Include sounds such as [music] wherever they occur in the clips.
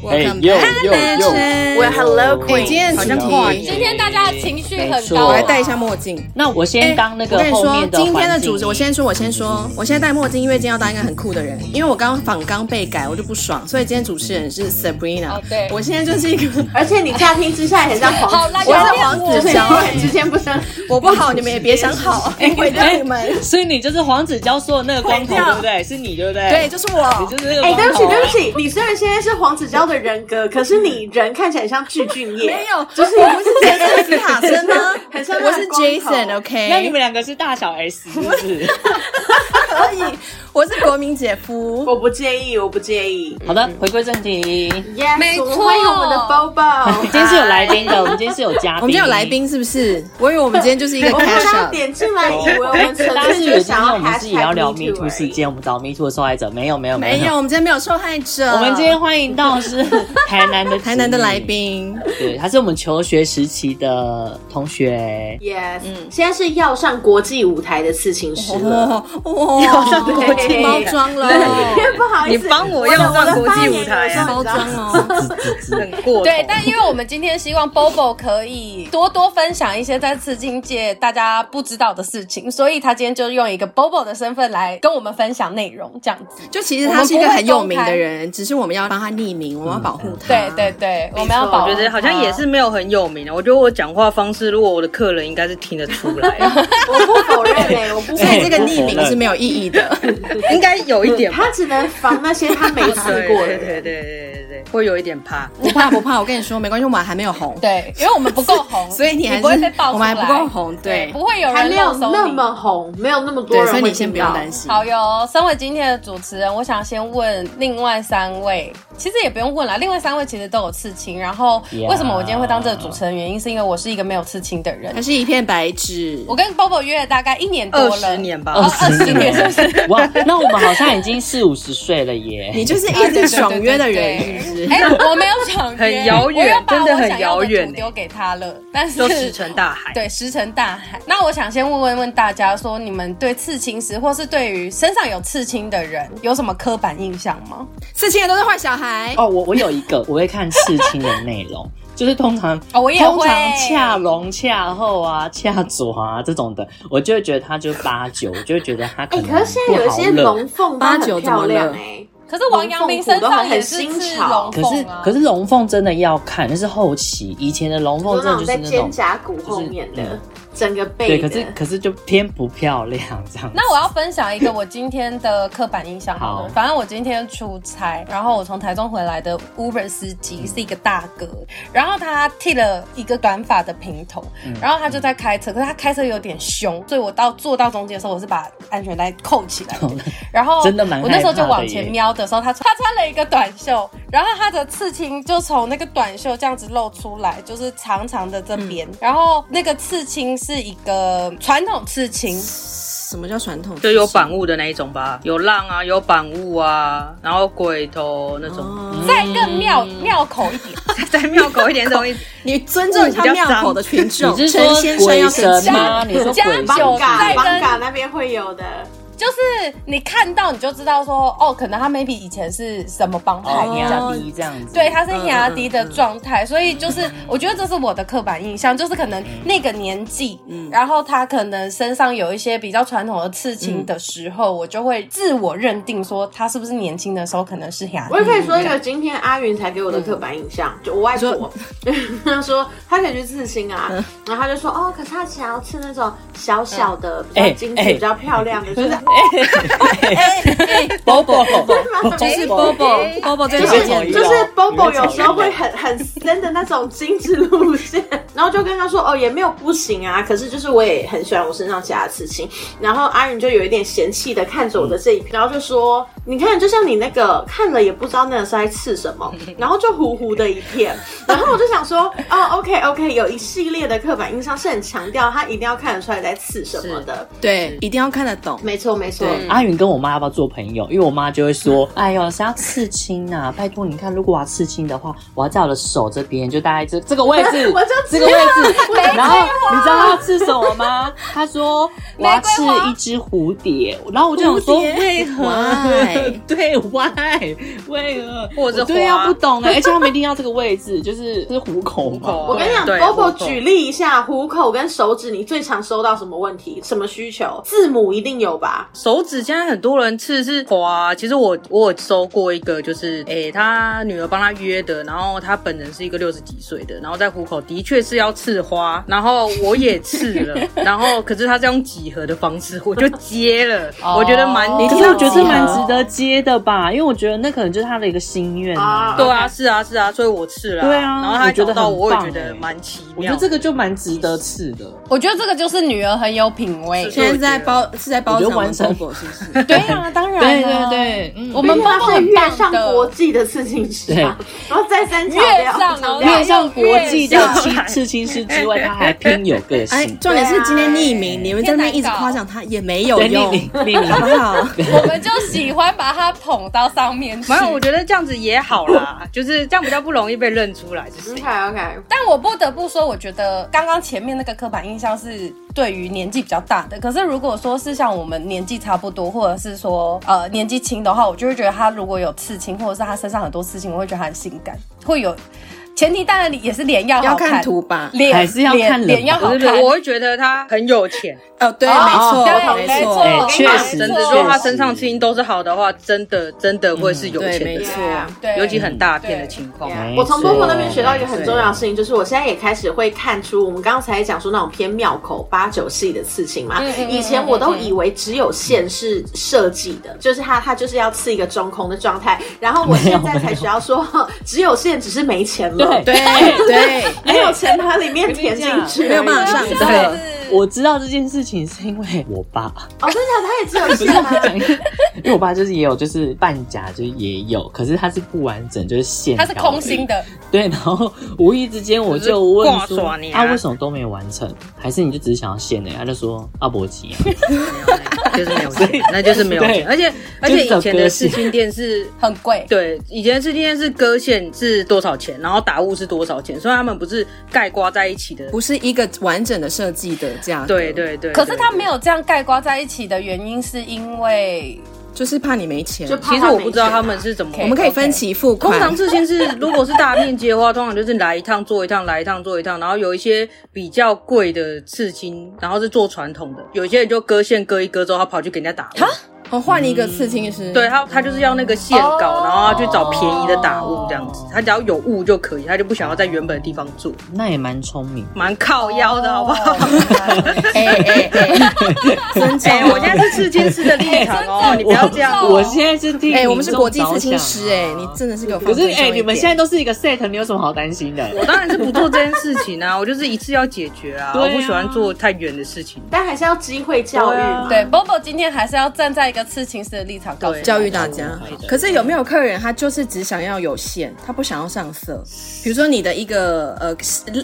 Welcome back, hello, Queen。今天主题，今天大家的情绪很高。我来戴一下墨镜。那我先当那个我跟你说，后面的今天的主环境旨，我先说，我先说，我现在戴墨镜，因为今天要当一个很酷的人。因为我刚刚访纲被改，我就不爽，所以今天主持人是 Sabrina。哦对我现在就是一个，[laughs] 而且你乍听之下也很像黄我是黄子佼，之间不生。[laughs] 我不好，你们也别想好，[laughs] 毁掉你们。所以你就是黄子佼说的那个光头，对不对？是你，对不对？对，就是我你。就是那个哎，对不起，光头对不起，你虽然现在是黄子佼的人格，可是你人看起来像具俊业。没有，就是我不是杰森斯塔森吗？[laughs] 很像我是 Jason，OK。那你们两个是大小 S 是不是？[laughs] 可以，我是国民姐夫。我不介意，我不介意。好的，回归正题。Yes，没错我们欢迎我们的 Bobo。今天是有来宾的，我们今天是有嘉宾。我们今天有来宾是不是？我以为我们今天就是一个 [laughs] 我刚 cash。点进来，以为我们纯粹就想要我们自己要聊 Me Too Too 事件，我们找 Me Too 的受害者没有没有没有，我们今天没有受害者。我们今天欢迎到是台南的 [laughs] 台南的来，宾，对，他是我们求学时期的同学。Yes，现在是要上国际舞台的刺青师了。哇哇，要上国际包装了，不好意思，你帮我要上国际舞台啊包装哦。很过 [laughs] 对，但因为我们今天希望 Bobo 可以多多分享一些在刺青界大家不知道的事情，所以他今天就用一个 Bobo 的身份来跟我们分享内容，这样子。就其实他是一个很有名的人，只是我们要帮他匿名，我们要保护他。对对对，我们要保护我觉得好像也是没有很有名的。我觉得我讲话方式，如果我的客人应该是听得出来，[laughs] 我不否认嘞，[laughs] 我不否所以这。个匿名是没有意义的。应该有一点吧。他只能防那些他没吃过的。对对对对对对，会有一点怕。不怕不怕，我跟你说没关系，我们还没有红，对，因为我们不够红，[laughs] 所以你还是不会被爆我们还不够红，对不会有人还没有那么红，没有那么多，人会所以你先不用听到担心。好哟，身为今天的主持人，我想先问另外三位，其实也不用问了，另外三位其实都有刺青。然后为什么我今天会当这个主持人？原因是因为我是一个没有刺青的人他。是一片白纸。我跟 Bobo 约了大概一年多二了，十年吧，哦，二十年是不是？哇，那我们好像已经四五十岁了耶。你就是一直爽约的人，是不是？哎、我没有爽约，[laughs] 很遥远我又把真的很我想要的遥远图丢给他了，但是都石沉大海。[laughs] 对，石沉大海。那我想先问问问大家，说你们对刺青师，或是对于身上有刺青的人，有什么刻板印象吗？刺青的都是坏小孩。哦，我我有一个，[laughs] 我会看刺青的内容，就是通常 [laughs] 哦我通常恰龙恰后啊、恰左啊这种的，我就会觉得他就八九，我就会觉得他可是现在有一些不好认龙凤都很漂亮哎。可是王阳明身上也是刺龙可是凤啊。可是龙凤真的要看，那是后期，以前的龙凤真的种在肩就是那种。胛骨后面的嗯整个背对，可是可是就偏不漂亮这样子。那我要分享一个我今天的刻板印象好了。好反正我今天出差，然后我从台中回来的 Uber 司机是一个大哥，然后他剃了一个短发的平头，嗯然后他就在开车，可是他开车有点凶，所以我到坐到中间的时候，我是把安全带扣起来的。然后真的蛮我那时候就往前瞄的时候，他他穿了一个短袖，然后他的刺青就从那个短袖这样子露出来，就是长长的这边，嗯然后那个刺青是一个传统刺青。什么叫传统？就有板物的那一种吧，有浪啊，有板物啊，然后鬼头那种，再更庙庙口一点，[laughs] 再妙口一点，这种意思。你尊重一下庙口的群众。你是说陈先生要鬼神吗？你说加鬼酒神？嘎再跟邦嘎那边会有的。就是你看到你就知道说，哦，可能他 maybe 以前是什么帮派哦，这样压低这样子。对，他是压低的状态，所以就是我觉得这是我的刻板印象，就是可能那个年纪，然后他可能身上有一些比较传统的刺青的时候，我就会自我认定说他是不是年轻的时候可能是压低。我也可以说一个今天阿云才给我的刻板印象，就我外婆，[laughs] 她说她可以去刺青啊，然后她就说哦，可是她想要刺那种小小的、比较精致、哎。比较漂亮的，就是波波，[laughs] 就是 Bobo 就是推荐的。就是 Bobo 有时候会很很深的那种精致路线，然后就跟他说哦也没有不行啊，可是就是我也很喜欢我身上其他刺青，然后阿云就有一点嫌弃的看着我的这一片，然后就说你看就像你那个看了也不知道那个是在刺什么，然后就糊糊的一片，然后我就想说哦 OK OK 有一系列的刻板印象是很强调他一定要看得出来在刺什么的，对，一定要看得懂。没错没错。阿云跟我妈要不要做朋友？因为我妈就会说：“ [laughs] 哎呦，谁要刺青啊？拜托你看，如果我要刺青的话，我要在我的手这边，就大概这这个位置，[laughs] 我就这个位置。然后你知道她要刺什么吗？她说我要刺一只蝴蝶。然后我就想说，蝴蝶为何？对 [laughs] 对，why 为何？或者是对啊，花不懂哎，而且他们一定要这个位置，就是是虎口嘛。口我跟你讲对，Bobo 举例一下，虎口跟手指，你最常收到什么问题？什么需求？字母一定有吧？手指现在很多人刺是花，其实我我有收过一个，就是诶、他女儿帮他约的，然后他本人是一个六十几岁的，然后在虎口的确是要刺花，然后我也刺了，[laughs] 然后可是他是用几何的方式，我就接了，我觉得蛮，你可是我觉得蛮值得接的吧，因为我觉得那可能就是他的一个心愿啊。啊对啊，是啊是啊，所以我刺了，对啊然后他我觉得到我，也觉得蛮奇妙，我觉得这个就蛮值得刺的。我觉得这个就是女儿很有品味。现在在包是在包完成 Bobo 是不是？对啊，当然对啊。对对，嗯。我们他是很跃上棒的。国际的刺青师啊，然后再三强跃调，上哦强调面上国际的上。刺刺青师之外，他还偏有个哎性，。重点是今天匿名，你们在那边一直夸奖他也没有用，匿名匿名。[laughs] 好不好？我们就喜欢把他捧到上面去。没。有，我觉得这样子也好啦，[laughs] 就是这样比较不容易被认出来是。谁。OK OK，但我不得不说，我觉得刚刚前面那个刻板印象是对于年纪比较大的。可是如果说是像我们年纪差不多，或者是说呃年纪轻的话，我就会觉得他如果有刺青，或者是他身上很多刺青，我会觉得他很性感，会有。前提当然也是脸要好要看图吧？脸还是要看脸脸要好看。我会觉得他很有钱，哦，对，没哦错，没错，哎没错，确实真的，如果他身上刺青都是好的话，真的真的会是有，钱的人，没错。对，尤其很大片的情况。我从错 Bobo 那边学到一个很重要的事情，就是我现在也开始会看出，我们刚才讲说那种偏庙口八九系的刺青嘛以前我都以为只有线是设计的，就是它它就是要刺一个中空的状态，然后我现在才学到说，[laughs] 只有线只是没钱了，对对 [laughs] 对，没有钱把里面填进去，没有办法上真对我知道这件事情是因为我爸，哦，真的，他也只有不是吗？[laughs] 因为我爸就是也有就是半甲，就是也有，可是它是不完整，就是线条它是空心的，对，然后无意之间我就问说，挂耍你啊啊，为什么都没有完成？还是你就只是想要线呢？他就说阿伯吉啊，就是没有钱，[laughs] 那就是没有。而且而且以前的刺青店是。很贵。对，以前的刺青店是割线是多少钱，然后打雾是多少钱，所以他们不是盖刮在一起的。不是一个完整的设计的价格。对对对，可是他没有。这样盖刮在一起的原因，是因为就是怕你没钱。就其实我不知道他们是怎么。我们可以分期付款。通常刺青是，如果是大面积的话，通常就是来一趟做一趟，来一趟做一趟。然后有一些比较贵的刺青，然后是做传统的，有些人就割线割一割之后，他跑去给人家打雾。哦，换一个刺青师。对他，他就是要那个线稿，哦然后他去找便宜的打雾这样子。他只要有雾就可以，他就不想要在原本的地方做，那也蛮聪明。蛮靠腰的好不好？哎哎 [laughs] 哎，尊重 [laughs] 哎、我现在是刺青师的立场哦，你不要这样。我我现在是替哎，我们是国际刺青师哎，你真的是给我。可是哎、你们现在都是一个 set，你有什么好担心的？我当然是不做这件事情啊，我就是一次要解决啊，啊我不喜欢做太远的事情。但还是要机会教育对啊嘛。对 Bobo 今天还是要站在一个刺青师的立场告诉教育大家。可是有没有客人他就是只想要有线，他不想要上色？比如说你的一个呃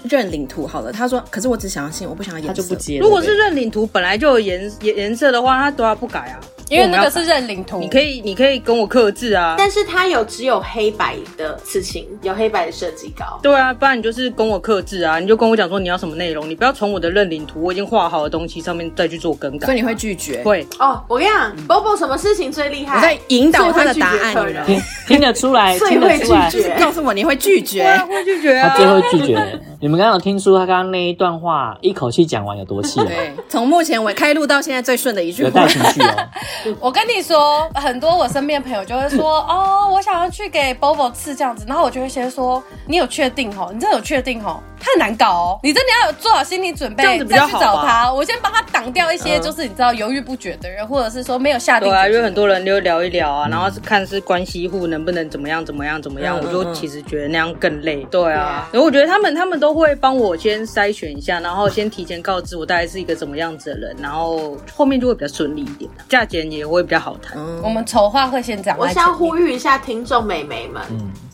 认领图好了，他说可是我只想要线，我不想要颜色。他就不接。如果是认领图本来就有颜颜颜色的话，他都要不改啊，因为那个是认领图，你可以你可以跟我克制啊。但是它有只有黑白的刺青，有黑白的设计稿。对啊，不然你就是跟我克制啊，你就跟我讲说你要什么内容，你不要从我的认领图我已经画好的东西上面再去做更改。所以你会拒绝？会哦，我跟你讲，Bobo 什么事情最厉害？我在引导他的答案，你人们 [laughs] 听得出来，最听得出来会拒绝告诉我你会拒绝。会拒绝啊。他最后拒绝。你们刚刚有听出他刚刚那一段话一口气讲完有多气了吗？对，从目前为开录到现在最顺的一句话有带。情绪哦。[laughs] [laughs] 我跟你说，很多我身边朋友就会说，[laughs] 哦，我想要去给 Bobo 刺这样子，然后我就会先说，你有确定哦？你真的有确定哦？他很难搞哦，你真的要有做好心理准备，这样子比再去找他。我先帮他挡掉一些，嗯。就是你知道犹豫不决的人，或者是说没有下定对啊，因为很多人就聊一聊啊，然后是看是关系户能不能怎么样怎么样怎么样，嗯我就嗯其实觉得那样更累。对啊。然后我觉得他们他们都会帮我先筛选一下，然后先提前告知我大概是一个怎么样子的人，然后后面就会比较顺利一点，价钱也会比较好谈。嗯我们丑话会先讲。我想呼吁一下听众美眉们，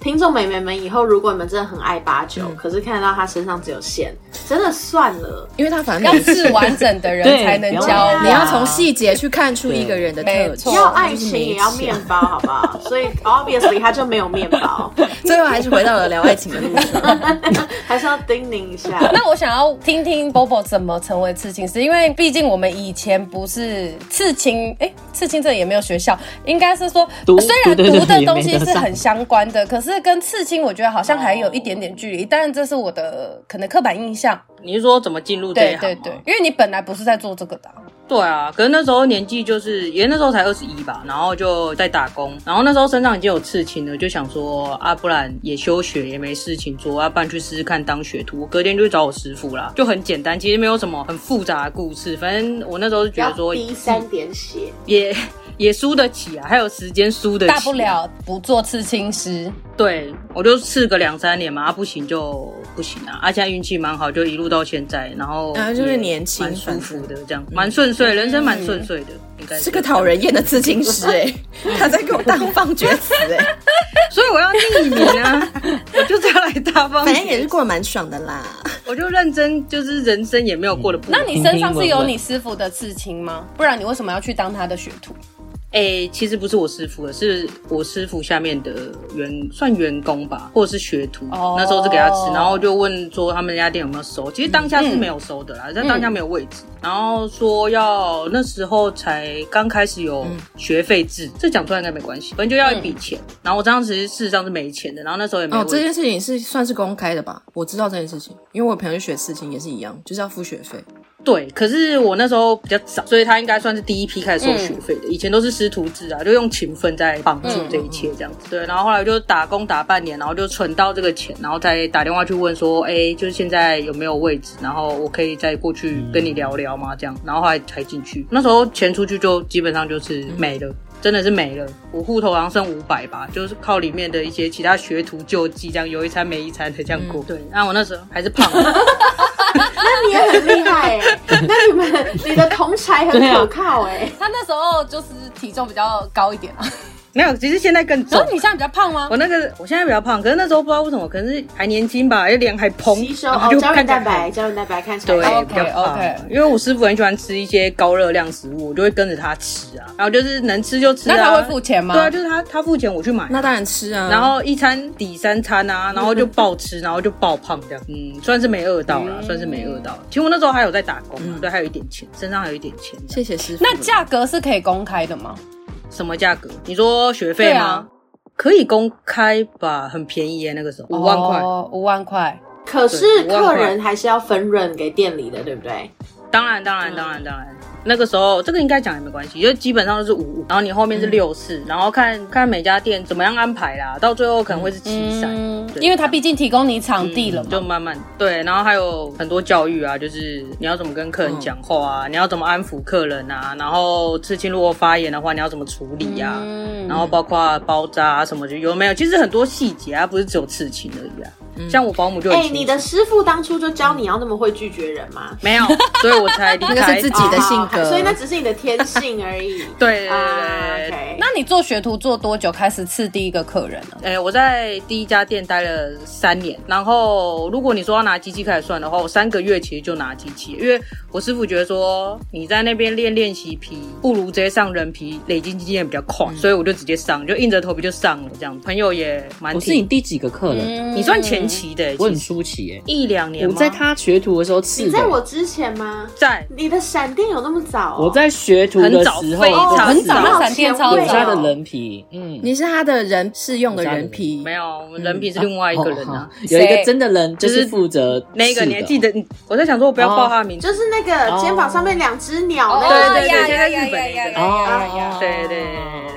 听众美眉们，以后如果你们真的很爱八九，嗯可是看到他身上只有线，真的算了。因为他反正要是完整的人 [laughs] 才能对交，你要从细节去看出一个人的特质，要爱情也要面包，好不好？[laughs] 所以 obviously 他就没有面包，[laughs] 最后还是回到了聊爱情的路上。还是要叮咛一下。那我想要听听 Bobo 怎么成为刺青师，因为毕竟我们以前不是刺青，哎、欸，刺青这也没有学校，应该是说虽然读的东西是很相关的，可是跟刺青我觉得好像还有一点点距离。当然这是我的可能刻板印象。你是说怎么进入这一行吗？对对对，因为你本来不是在做这个的、啊。对啊，可是那时候年纪就是，也那时候才二十一吧，然后就在打工，然后那时候身上已经有刺青了，就想说啊，不然也休学也没事情做，要不然去试试看当学徒。隔天就去找我师傅啦，就很简单，其实没有什么很复杂的故事，反正我那时候是觉得说，滴三点血也也输得起啊，还有时间输得起，大不了不做刺青师。对，我就刺个两三年嘛，啊不行就不行啊，而且运气蛮好，就一路到现在，然后啊就是年轻蛮舒服的，这样蛮顺遂，人生蛮顺遂的，应该是个讨人厌的刺青师 [laughs] 哎，他在给我大放厥词哎，[laughs] 所以我要匿名啊，[laughs] 我就是要来大方，反正也是过得蛮爽的啦，我就认真，就是人生也没有过得。那你身上是有你师傅的刺青吗？不然你为什么要去当他的学徒？哎、欸，其实不是我师傅的，是我师傅下面的员，算员工吧，或者是学徒。Oh. 那时候是给他吃，然后就问说他们家店有没有收。其实当下是没有收的啦，在、嗯、当下没有位置。嗯、然后说要那时候才刚开始有学费制，嗯、这讲出来应该没关系，反正就要一笔钱。嗯、然后我当时事实上是没钱的，然后那时候也没有。哦，这件事情是算是公开的吧？我知道这件事情，因为我朋友去学事情也是一样，就是要付学费。对，可是我那时候比较早，所以他应该算是第一批开始收学费的。嗯、以前都是师徒制啊，就用勤奋在帮助这一切这样子。嗯、对，然后后来就打工打半年，然后就存到这个钱，然后再打电话去问说，哎，就是现在有没有位置，然后我可以再过去跟你聊聊吗？这样，然后后来才进去。那时候钱出去就基本上就是没了。嗯真的是没了，我户头好像剩五百吧，就是靠里面的一些其他学徒救济，这样有一餐没一餐的这样过。嗯、对，然后我那时候还是胖的，[laughs] 那你也很厉害哎、欸，[laughs] 那你们你的同才很可靠哎、欸。啊，他那时候就是体重比较高一点啊。没有，其实现在更重。然后你现在比较胖吗？我那个，我现在比较胖，可是那时候不知道为什么，可能是还年轻吧，脸还蓬，吸收哦，胶原蛋白，胶原蛋白看起来比较胖 OK。因为我师傅很喜欢吃一些高热量食物，我就会跟着他吃啊。然后就是能吃就吃啊。那他会付钱吗？对啊，就是他他付钱，我去买。那当然吃啊。然后一餐抵三餐啊，[laughs] 然后就暴吃，然后就暴胖这样。嗯，算是没饿到啦，算是没饿到。其实我那时候还有在打工，对，还有一点钱，身上还有一点钱。谢谢师傅。那价格是可以公开的吗？什么价格？你说学费吗？啊、可以公开吧，很便宜耶，那个时候五万块，哦，五万块。可是客人还是要分润给店里的，对不对？当然，当然，当然，当然。那个时候，这个应该讲也没关系，因为基本上都是五五，然后你后面是六四、嗯，然后看看每家店怎么样安排啦，到最后可能会是七三、嗯，因为他毕竟提供你场地了嘛、嗯，就慢慢对，然后还有很多教育啊，就是你要怎么跟客人讲话啊，嗯、你要怎么安抚客人啊，然后刺青如果发炎的话，你要怎么处理呀、然后包括包扎啊什么就有没有，其实很多细节啊，不是只有刺青而已啊。像我保姆就哎、欸，你的师傅当初就教你要那么会拒绝人吗？没有，所以我才离开。[laughs] 那是自己的性格，所以那只是你的天性而已。[laughs] 对对对，uh, okay. 那你做学徒做多久开始刺第一个客人呢？哎、欸，我在第一家店待了三年，然后如果你说要拿机器开始算的话，我三个月其实就拿机器，因为我师傅觉得说你在那边练练习皮，不如直接上人皮，累积经验比较快、嗯，所以我就直接上，就硬着头皮就上了。这样朋友也蛮。我是你第几个客人？嗯、你算前期的、欸，我很出奇耶、欸，一两年。我在他学徒的时候刺的。你在我之前吗？在。你的闪电有那么早、哦？我在学徒的时候很早，非常很早，那闪电超早。我是他的人皮，嗯，你是他的人试用的人皮，没有，我们人皮是另外一个人啊。有一个真的人就是负责那个，你还记得？我在想说，我不要报他的名字，就是那个肩膀上面两只鸟那个，对对对，现在日本那个，哦，对对对，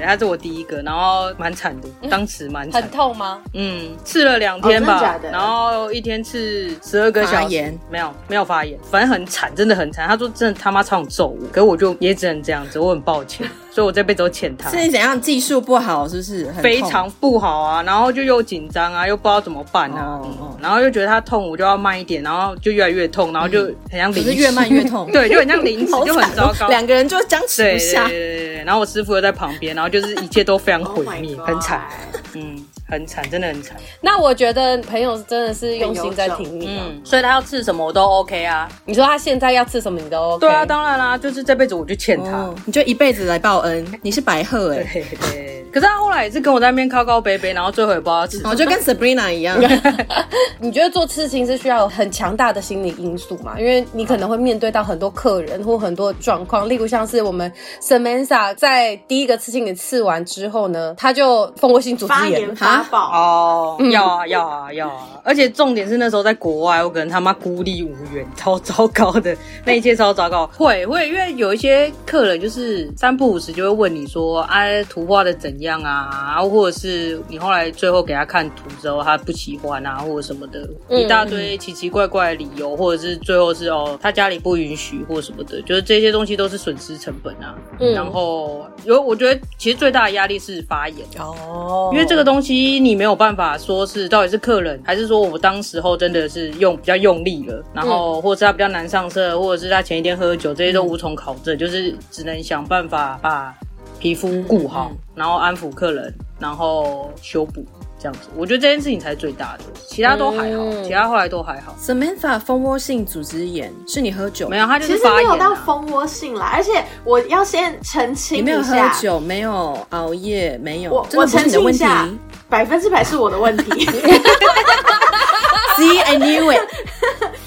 他是我第一个，然后蛮惨的，当时蛮惨。很痛吗？嗯，刺了两天吧，然后一天刺十二个小炎，没有没有发炎，反正很惨，真的很惨。他说真的他妈超想揍我，可是我就也只能这样子，我很抱歉。[laughs] 所以我这辈子都欠他。是你怎样技术不好，是不是？非常不好啊，然后就又紧张啊，又不知道怎么办啊，哦哦、然后又觉得他痛，我就要慢一点，然后就越来越痛，然后就很像临时，是越慢越痛，对，就很像临时，就很糟糕，两个人就僵持不下。对对对对，然后我师傅又在旁边，然后就是一切都非常毁灭，oh、很惨，嗯。很惨，真的很惨。那我觉得朋友真的是用心在听你，嗯，所以他要吃什么我都 OK 啊。你说他现在要吃什么你都 OK？对啊，当然啦，就是这辈子我就欠他，哦、你就一辈子来报恩。你是白鹤哎、欸，[laughs] 对对。可是他后来也是跟我在那边靠靠北北，然后最后也不知道吃什么。我就跟 Sabrina 一样。[laughs] [laughs] 你觉得做刺青是需要有很强大的心理因素嘛？因为你可能会面对到很多客人或很多状况，例如像是我们 Samantha 在第一个刺青给刺完之后呢，他就蜂窝性组织炎发爆哦，要啊要啊要啊！而且重点是那时候在国外，我可能他妈孤立无援，超糟糕的，那一切超糟糕。[laughs] 会会，因为有一些客人就是三不五时就会问你说，啊，图画的怎样？啊？然后，或者是你后来最后给他看图之后，他不喜欢啊，或者什么的，一大堆奇奇怪怪的理由，或者是最后是哦，他家里不允许或什么的，就是这些东西都是损失成本啊。嗯、然后有，我觉得其实最大的压力是发言哦，因为这个东西你没有办法说是到底是客人，还是说我当时候真的是用比较用力了，然后或者是他比较难上色，或者是他前一天喝酒，这些都无从考证，就是只能想办法把。皮肤顾好，然后安抚客人，然后修补这样子，我觉得这件事情才是最大的，其他都还好，嗯、其他后来都还好。Samantha 蜂窝性组织炎？是你喝酒？没有，他就是发炎、啊、其实没有到蜂窝性啦，而且我要先澄清一下，你没有喝酒，没有熬夜，没有，我我澄清一下，百分之百是我的问题。See, I knew it.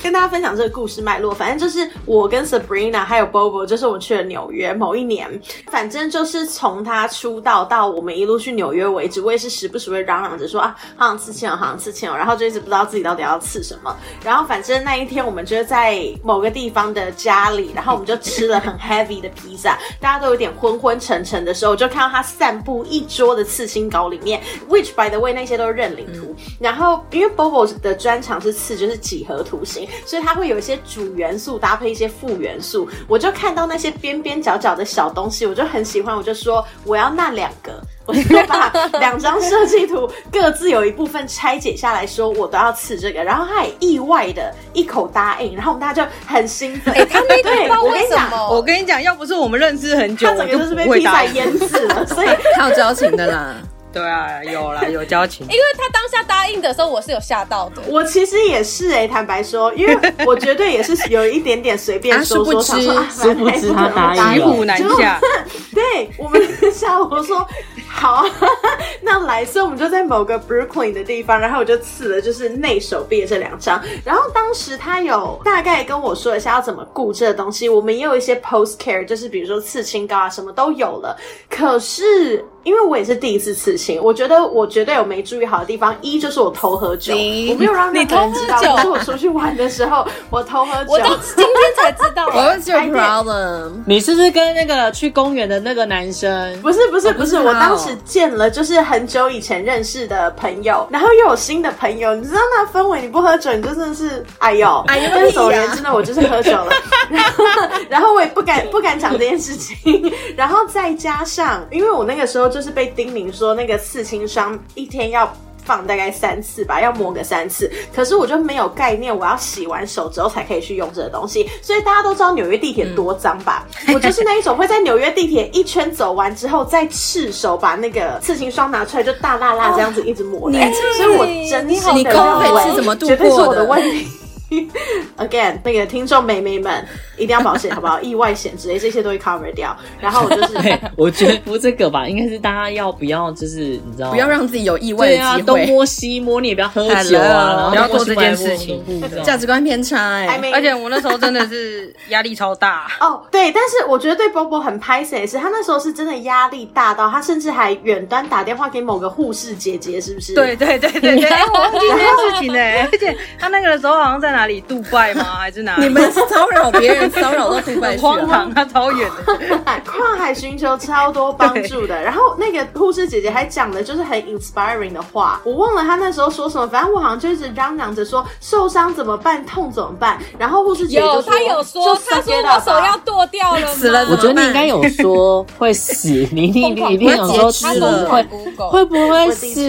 跟大家分享这个故事脉络，反正就是我跟 Sabrina 还有 Bobo，就是我们去了纽约某一年，反正就是从他出道到我们一路去纽约为止，我也是时不时会嚷嚷着说啊，好想刺青哦，好想刺青哦，然后就一直不知道自己到底要刺什么。然后反正那一天我们就是在某个地方的家里，然后我们就吃了很 heavy 的披萨，大家都有点昏昏沉沉的时候，就看到他散布一桌的刺青稿里面，which by the way 那些都是认领图。然后因为 Bobo 的专长是刺，就是几何图形。所以它会有一些主元素搭配一些副元素，我就看到那些边边角角的小东西，我就很喜欢，我就说我要那两个，[laughs] 我就把两张设计图各自有一部分拆解下来说，我都要刺这个，然后他也意外的一口答应，然后我们大家就很兴奋。哎、欸，他那个 [laughs] 对我跟你讲，我跟你讲，要不是我们认识很久，他整个就是被披萨淹死了，所以 [laughs] 他有交情的啦。对啊，有啦，[laughs] 有交情。因为他当下答应的时候，我是有吓到的。我其实也是哎、欸，坦白说，因为我绝对也是有一点点随便说说，想说啊，殊不知他答应了，骑虎难下。[laughs] 对，我们下午说好啊，[laughs] 那来，所以我们就在某个 Brooklyn 的地方，然后我就刺了就是内手臂的这两张。然后当时他有大概跟我说一下要怎么顾这个东西，我们也有一些 post care，就是比如说刺青膏啊，什么都有了。可是。因为我也是第一次刺青，我觉得我绝对有没注意好的地方。一就是我偷喝酒，我没有让任何人知道。可是我出去玩的时候，我偷喝酒，[laughs] 我到今天才知道。What's your problem？你是不是跟那个去公园的那个男生？不是不是不是，我当时见了就是很久以前认识的朋友，然后又有新的朋友，你知道那氛围，你不喝酒你就真的是哎呦哎呦。但总而言之呢，我就是喝酒了，然 [laughs] 后 [laughs] 然后我也不敢不敢讲这件事情，然后再加上因为我那个时候。就是被叮咛说那个刺青霜一天要放大概三次吧，要抹个三次。可是我就没有概念，我要洗完手之后才可以去用这个东西。所以大家都知道纽约地铁多脏吧？嗯、[laughs] 我就是那一种会在纽约地铁一圈走完之后，再赤手把那个刺青霜拿出来，就大辣辣这样子一直抹的。哦、所以我真心的认为，绝对是我的问题。[laughs] Again，那个听众美眉们一定要保险，好不好？意外险之类这些都会 cover 掉。然后我就是，我觉得不这个吧，应该是大家要不要，就是你知道，不要让自己有意外的机会。东摸西摸，你也不要喝酒啊，不要做这件事情，价值观偏差哎、欸。而且我那时候真的是压力超大哦，对，但是我觉得对 Bobo 很拍谢是，他那时候是真的压力大到，他甚至还远端打电话给某个护士姐姐，是不是？对对对对对，[laughs] 我忘记这件事情呢。而且他那个的时候好像在哪里？杜拜吗？还是哪里？你们是骚扰别人，骚扰到杜拜去了，荒唐，他超远的，[laughs] 跨海寻求超多帮助的。然后那个护士姐姐还讲的就是很 inspiring 的话，我忘了她那时候说什么，反正我好像就一直嚷嚷着说受伤怎么办，痛怎么办。然后护士姐姐就说，她有说，她说我手要剁掉了，死了。我觉得你应该有说会死，[laughs] 你一定你一定有说死了会会不会死？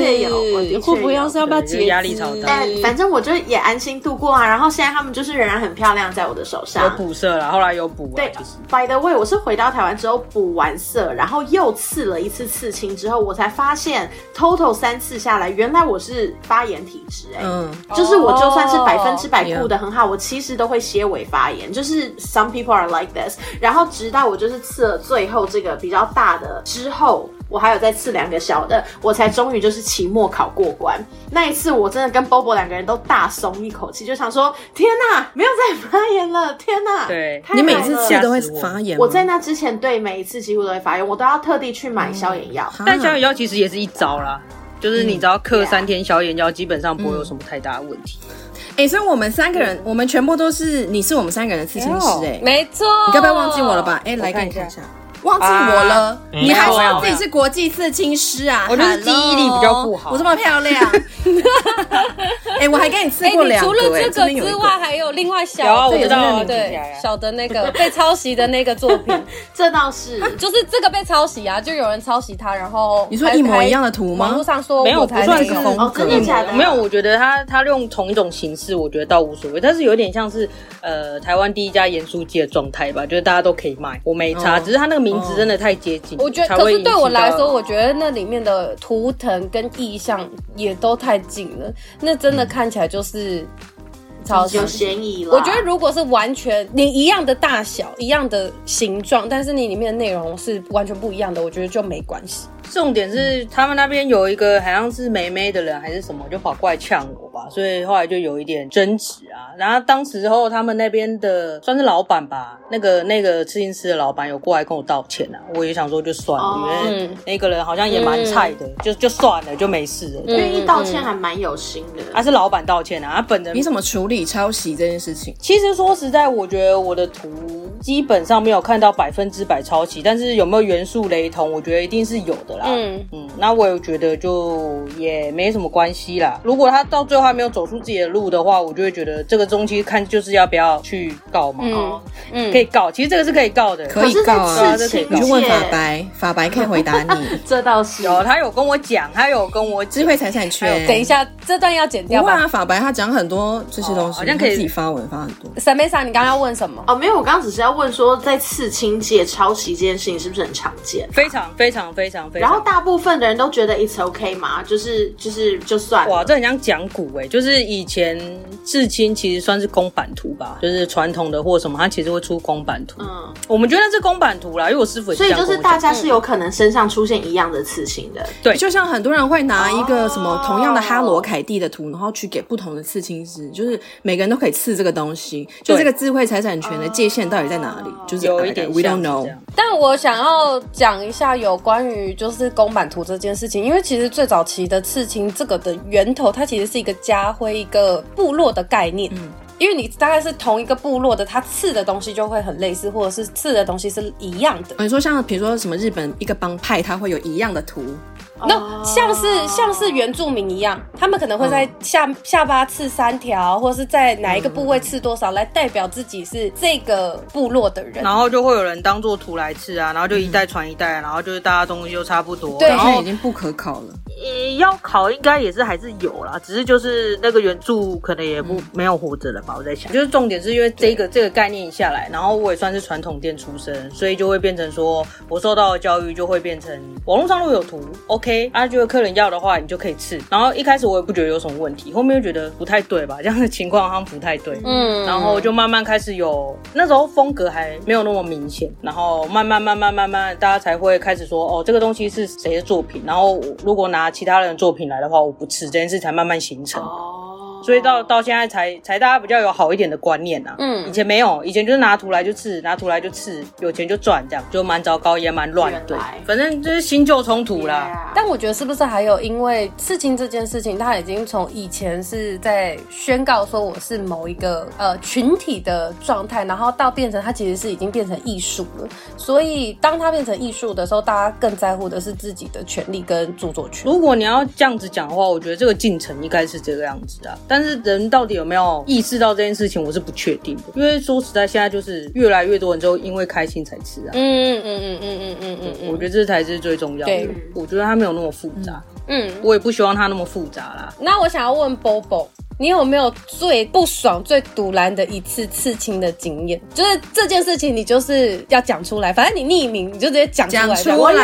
会不会要是要不要截肢？但反反正我就也安心度过啊。然后现在他们就是仍然很漂亮，在我的手上。有补色了，后来有补、啊。对、就是、，By the way，我是回到台湾之后补完色，然后又刺了一次刺青之后，我才发现 total 三次下来，原来我是发炎体质哎、欸。嗯，就是我就算是百分之百顾得很好，我其实都会些微发炎。就是 some people are like this。然后直到我就是刺了最后这个比较大的之后。我还有再刺两个小的，我才终于就是期末考过关。那一次我真的跟 Bobo 两个人都大松一口气，就想说：天哪，没有再发炎了！天哪，[laughs] 对，你每次刺都会发炎。我在那之前对每一次几乎都会发炎，我都要特地去买消炎药。嗯、但消炎药其实也是一招啦，就是你只要嗑三天消炎药，基本上不会有什么太大的问题。哎、欸，所以我们三个人，我们全部都是，你是我们三个人的刺青师、欸，哎，没错。你该不要忘记我了吧？哎、欸，来给你看一下。忘记我了，啊、你还说自己是国际刺青师啊？我就是记忆力比较不好。我这么漂亮，[laughs] 哎、欸，我还跟你吃过两个、欸。除了这个之外，还有另外小我知道，对，小的那个 [laughs] 被抄袭的那个作品，[laughs] 这倒是，就是这个被抄袭啊，就有人抄袭他，然后你说一模一样的图吗？网络上说没有，不算是哦，真的假的？没有，我觉得他他用同一种形式，我觉得倒无所谓，但是有点像是呃台湾第一家盐酥鸡的状态吧，就是大家都可以卖，我没差，哦、只是他那个名字真的太接近。我觉得，可是对我来说，我觉得那里面的图腾跟意象也都太近了，那真的看起来就是超有嫌疑了。我觉得如果是完全你一样的大小、一样的形状，但是你里面的内容是完全不一样的，我觉得就没关系。重点是他们那边有一个好像是梅梅的人还是什么，就跑过来呛我吧，所以后来就有一点争执啊。然后当时候他们那边的算是老板吧，那个那个刺青师的老板有过来跟我道歉啊。我也想说就算了，哦、因为那个人好像也蛮菜的，嗯、就就算了，就没事了。愿意道歉还蛮有心的。他是老板道歉啊，他本人你怎么处理抄袭这件事情？其实说实在，我觉得我的图基本上没有看到百分之百抄袭，但是有没有元素雷同，我觉得一定是有的啦。嗯嗯。那我也觉得就也没什么关系啦。如果他到最后还没有走出自己的路的话，我就会觉得这个中期看就是要不要去告嘛。嗯，嗯可以告，其实这个是可以告的，可以告啊，这可以告。你去问法白，法白可以回答你。[laughs] 这倒是有，他有跟我讲，他有跟我智慧财产权。等一下，这段要剪掉吧。不会啊，法白他讲很多这些东西，哦、好像可以自己发文发很多。Samantha，你刚刚要问什么？哦，没有，我刚刚只是要问说，在刺青界抄袭这件事情是不是很常见？非常非常非常非常。然后大部分的。人都觉得 it's okay 嘛，就是就是就算哇，这很像讲古哎，就是以前刺青其实算是公版图吧，就是传统的或什么，它其实会出公版图。嗯，我们觉得是公版图啦，因为我师傅也是。所以就是大家是有可能身上出现一样的刺青的，对，就像很多人会拿一个什么同样的哈罗凯蒂的图，然后去给不同的刺青师，就是每个人都可以刺这个东西，就这个智慧财产权的界限到底在哪里？就是有一点 we don't know。但我想要讲一下有关于就是公版图这件事情，因为其实最早期的刺青这个的源头，它其实是一个家或，一个部落的概念。嗯，因为你大概是同一个部落的，它刺的东西就会很类似，或者是刺的东西是一样的。你说像比如说什么日本一个帮派，它会有一样的图。那像是像是原住民一样，他们可能会在下、嗯、下巴刺三条，或是在哪一个部位刺多少，来代表自己是这个部落的人。然后就会有人当做图来刺啊，然后就一代传一代，然后就是大家东西就差不多。对，然后已经不可考了。呃，要考应该也是还是有啦，只是就是那个原著可能也不、嗯、没有活着了吧？我在想，就是重点是因为这个这个概念下来，然后我也算是传统店出身，所以就会变成说我受到的教育就会变成网络上如果有图，OK。OK，啊，就客人要的话，你就可以吃。然后一开始我也不觉得有什么问题，后面又觉得不太对吧？[laughs] 这样的情况好像不太对。嗯，然后就慢慢开始有，那时候风格还没有那么明显，然后慢慢慢慢慢慢，大家才会开始说，哦，这个东西是谁的作品？然后如果拿其他人的作品来的话，我不吃，这件事才慢慢形成。哦。所以到到现在才才大家比较有好一点的观念呐、啊，嗯，以前没有，以前就是拿图来就刺，拿图来就刺，有钱就赚，这样就蛮糟糕，也蛮乱，对，反正就是新旧冲突啦。Yeah. 但我觉得是不是还有因为刺青这件事情，它已经从以前是在宣告说我是某一个呃群体的状态，然后到变成它其实是已经变成艺术了。所以当它变成艺术的时候，大家更在乎的是自己的权利跟著作权。如果你要这样子讲的话，我觉得这个进程应该是这个样子啊。但是人到底有没有意识到这件事情，我是不确定的。因为说实在，现在就是越来越多人就因为开心才吃啊。嗯嗯嗯嗯嗯嗯嗯，我觉得这才是最重要的。我觉得它没有那么复杂。嗯，我也不希望它那么复杂啦。那我想要问 Bobo。你有没有最不爽、最赌烂的一次刺青的经验？就是这件事情，你就是要讲出来。反正你匿名，你就直接讲出来。讲出来，我有，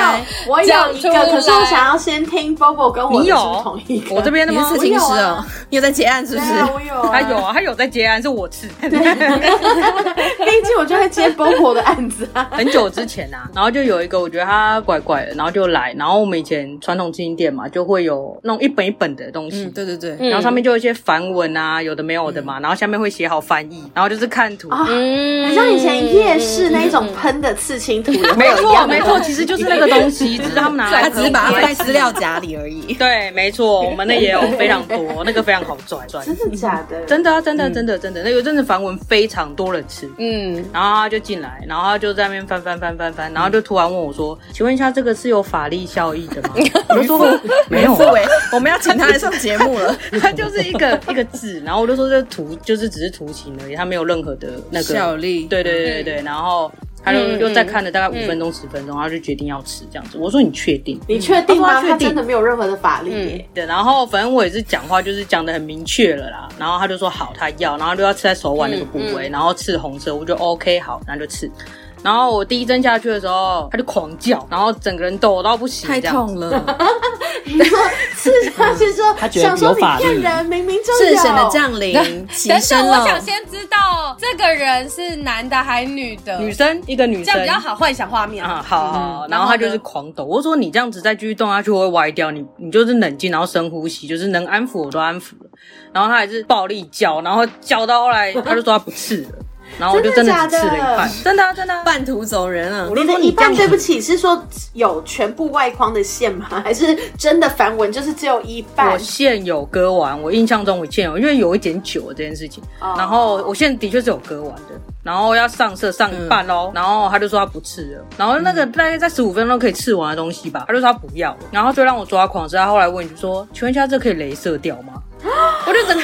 我有一个，可是我想要先听 Bobo 跟我的是同一个。我这边的吗？刺青师哦，你有在结案是不是？我有，他有啊，他有在结案，是我刺。[laughs] 毕竟我就会接 Bobo 的案子啊。很久之前啊，然后就有一个，我觉得他怪怪的，然后就来，然后我们以前传统刺青店嘛，就会有那种一本一本的东西。对对对，然后上面就有一些梵文啊，有的没有的嘛，然后下面会写好翻译，然后就是看图。嗯，很像以前夜市那种喷的刺青图。没 [laughs] 错没错，其实就是那个东西，[laughs] 只是他们拿来，他只是把它放在资料夹里而已。[laughs] 对，没错，我们那也有非常多，那个非常好赚赚。真的假的？真的啊，真的真的真的，那个真的梵文非常多人吃。嗯，然后他就进来，然后他就在那边翻翻翻翻翻，然后就突然问我说：“请问一下，这个是有法律效益的吗？”我就说：“没有。”我们要请他来上节目了。他就是一个一个字，然后我就说这图就是只是图形而已，他没有任何的那个效力。对对对对，然后他就又再看了大概五分钟十分钟，他就决定要吃这样子。我说：“你确定？你确定吗？他真的没有任何的法力。”对，然后反正我也是讲话就是讲的很明确了啦。然后他就说：“好，他要。”然后就要吃在手腕那个部位，然后刺红色，我就 OK 好，然后就刺。然后我第一针下去的时候，他就狂叫，然后整个人抖到不行，太痛了。[laughs] 你说刺下去之后，他觉得有法力，明明就有。赤神的降临，起身了。我想先知道这个人是男的还是女的？女生，一个女生，这样比较好幻想画面啊。好好，然后他就是狂抖。我说你这样子再继续动下去会歪掉，你你就是冷静，然后深呼吸，就是能安抚我都安抚了。然后他还是暴力叫，然后叫到后来他就说他不刺了。然后我就真的只刺了一半，真的真的半途走人啊！我就说一半，对不起，是说有全部外框的线吗？[laughs] 还是真的梵文就是只有一半？我线有割完，我印象中我线有，因为有一点久了这件事情。然后我现在的确是有割完的，然后要上色上一半喽。然后他就说他不吃了，然后那个大概在十五分钟可以吃完的东西吧，他就说他不要了。然后就让我抓狂是他后来问你说：“请问一下，这可以镭射掉吗？” [gasps] 我就整个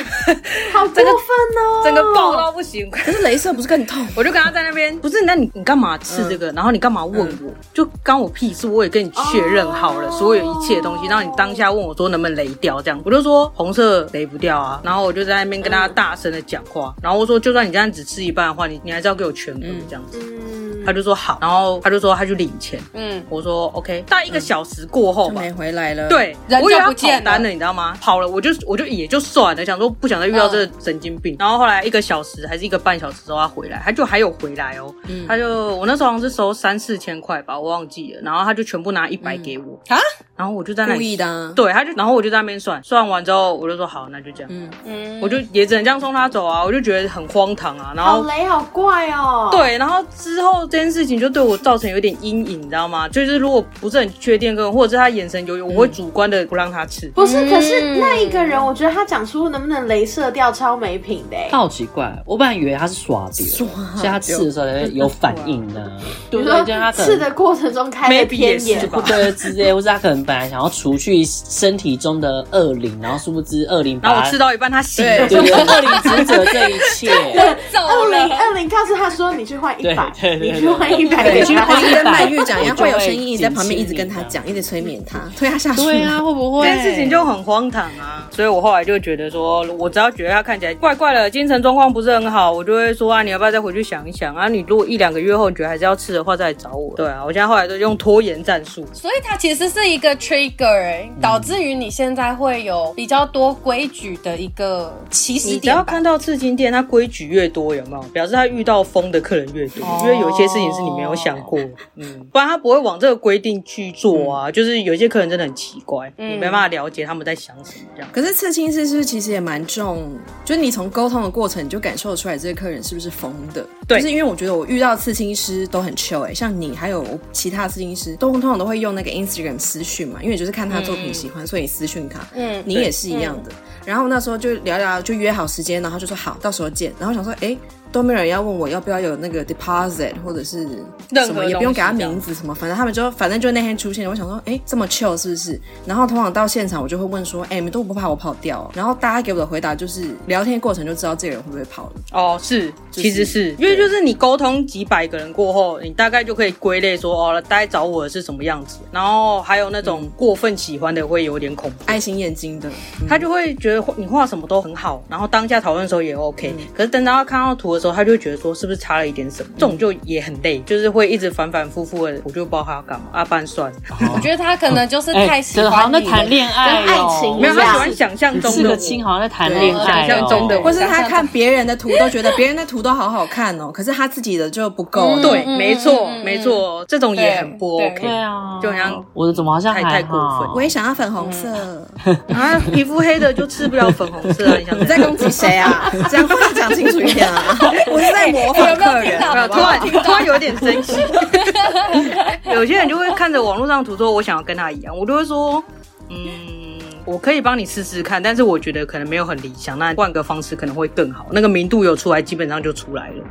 好 [laughs] 过分哦，整个爆到不行。[laughs] 可是镭射不是更痛？我就跟他在那边，不是，那你你干嘛吃这个？然后你干嘛问我？就关我屁事！我也跟你确认好了所有一切东西，然后你当下问我说能不能雷掉这样，我就说红色雷不掉啊。然后我就在那边跟他大声的讲话，然后我说就算你这样只吃一半的话，你你还是要给我全额这样子。他就说好，然后他就说他去领钱。嗯，我说 OK。大概一个小时过后吧，没回来了。对，人就不见了，你知道吗？跑了，我就我就也就算了，想说不想再遇到这个神经病。然后后来一个小时还是一个半小时之后他回来，他就还有回来哦。他就我那时候好像是收三四千块吧，我忘记了。然后他就全部拿一百给我啊，然后我就在那里故意的，对，他就然后我就在那边算，算完之后我就说好，那就这样。嗯嗯，我就也只能这样送他走啊，我就觉得很荒唐啊。然后好雷好怪哦。对，然后之后这件事情就对我造成有点阴影，你知道吗？就是如果不是很确定，跟或者是他眼神有，我会主观的不让他吃。不是，可是那一个人，我觉得他讲出能不能镭射掉超没品的。他好奇怪，我本来以为他是耍屌，所以他刺的时候有反应呢。[laughs] 对不对？就他刺的过程中开了天眼，对，之类，或者他可能本来想要除去身体中的恶灵，然后殊不知恶灵，然后我吃到一半，他醒了，对对，恶灵指责这一切。[laughs] 恶灵，恶灵告诉他说：“你去换一百，你去换一百。”去跟曼玉讲一样，会有声音一直在旁边一直跟他讲，一直催眠他，推他下去。对啊，会不会？这件事情就很荒唐啊！所以我后来就觉得说，我只要觉得他看起来怪怪的，精神状况不是很好，我就会说啊，你要不要再回去想一想啊？你如果一两个月后你觉得还是要吃的话，再来找我。对啊，我现在后来都用拖延战术。所以他其实是一个 trigger，导致于你现在会有比较多规矩的一个起始点。你只要看到刺青店，它规矩越多，有没有？表示他遇到疯的客人越多，因为有些事情是你没有想过。嗯，不然他不会往这个规定去做啊。嗯、就是有些客人真的很奇怪，嗯、你没办法了解他们在想什么这样。可是刺青师是不是其实也蛮重？就是你从沟通的过程，你就感受出来这个客人是不是疯的？对，就是因为我觉得我遇到刺青师都很 chill 哎、欸，像你还有其他刺青师，都通常都会用那个 Instagram 私讯嘛，因为就是看他作品喜欢，嗯、所以私讯他。嗯，你也是一样的。嗯、然后那时候就聊聊，就约好时间，然后就说好，到时候见。然后想说，哎、欸。都没有人要问我要不要有那个 deposit 或者是什么，也不用给他名字什么，反正他们就反正就那天出现。我想说，哎，这么 chill 是不是？然后通常到现场，我就会问说，哎，你们都不怕我跑掉？然后大家给我的回答就是，聊天过程就知道这个人会不会跑了。哦，是，其实是因为就是你沟通几百个人过后，你大概就可以归类说，哦，大概找我的是什么样子。然后还有那种过分喜欢的，会有点恐怖，爱心眼睛的，他就会觉得你画什么都很好，然后当下讨论的时候也 OK，可是等到他看到图的时候，他就会觉得说是不是差了一点什么？这种就也很累，就是会一直反反复复的，我就不知道他要干嘛。阿班算，我觉得他可能就是太喜欢好像在谈恋爱，爱情没有，他喜欢想象中的亲，好像在谈恋爱，想象中的，或是他看别人的图都觉得别人的图都好好看哦，可是他自己的就不够。对，没错，没错，这种也很不 OK。对啊，就好像我的怎么好像太太过分？我也想要粉红色 [laughs] 啊，皮肤黑的就吃不了粉红色啊！你想你在攻击谁啊？[laughs] 这样话讲清楚一点啊！[laughs] 我是在模仿客人，突然突然有点生气。[laughs] 有些人就会看着网络上图说：“我想要跟他一样。”我都会说：“嗯，我可以帮你试试看，但是我觉得可能没有很理想，那换个方式可能会更好。那个明度有出来，基本上就出来了。”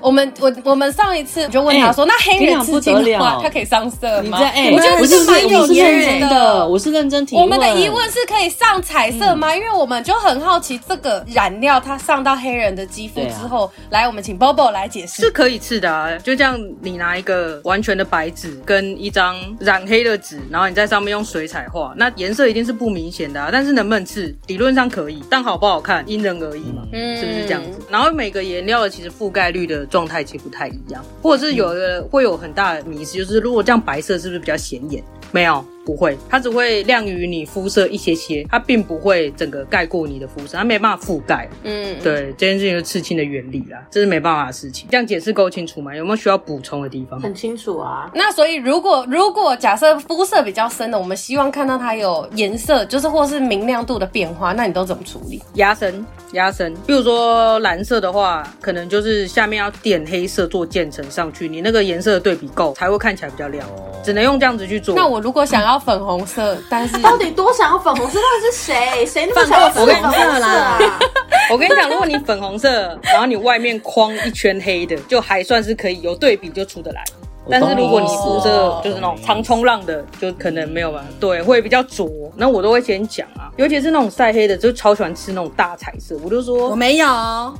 我们我我们上一次就问他说：“那黑人刺青的话，他可以上色吗？”我觉得是蛮有认真的，我是认真提问。我们的疑问是可以上彩色吗？因为我们就很好奇这个染料它上到黑人的肌肤之后，来，我们请 Bobo 来解释。是可以刺的啊，就这样，你拿一个完全的白纸跟一张染黑的纸，然后你在上面用水彩画，那颜色一定是不明显的啊。但是能不能刺，理论上可以，但好不好看因人而异嘛，嗯是不是这样子？然后每个颜料的其实覆盖率的状态其实不太一样，或者是有的会有很大的迷失，就是如果这样白色是不是比较显眼？没有。不会，它只会亮于你肤色一些些，它并不会整个盖过你的肤色，它没办法覆盖。嗯，对，这件事情是刺青的原理啦，这是没办法的事情。这样解释够清楚吗？有没有需要补充的地方？很清楚啊。那所以如果如果假设肤色比较深的，我们希望看到它有颜色，就是或是明亮度的变化，那你都怎么处理？压深，压深。比如说蓝色的话，可能就是下面要点黑色做渐层上去，你那个颜色的对比够，才会看起来比较亮。只能用这样子去做。那我如果想要粉红色，但是到底多想要粉红色？到底是谁？谁那么想要粉红色啦？我跟你讲，如果你粉红色，然后你外面框一圈黑的，就还算是可以有对比就出得来。但是如果你肤色就是那种长冲浪的，就可能没有吧？对，会比较浊。那我都会先讲啊，尤其是那种晒黑的，就超喜欢吃那种大彩色。我就说我没有，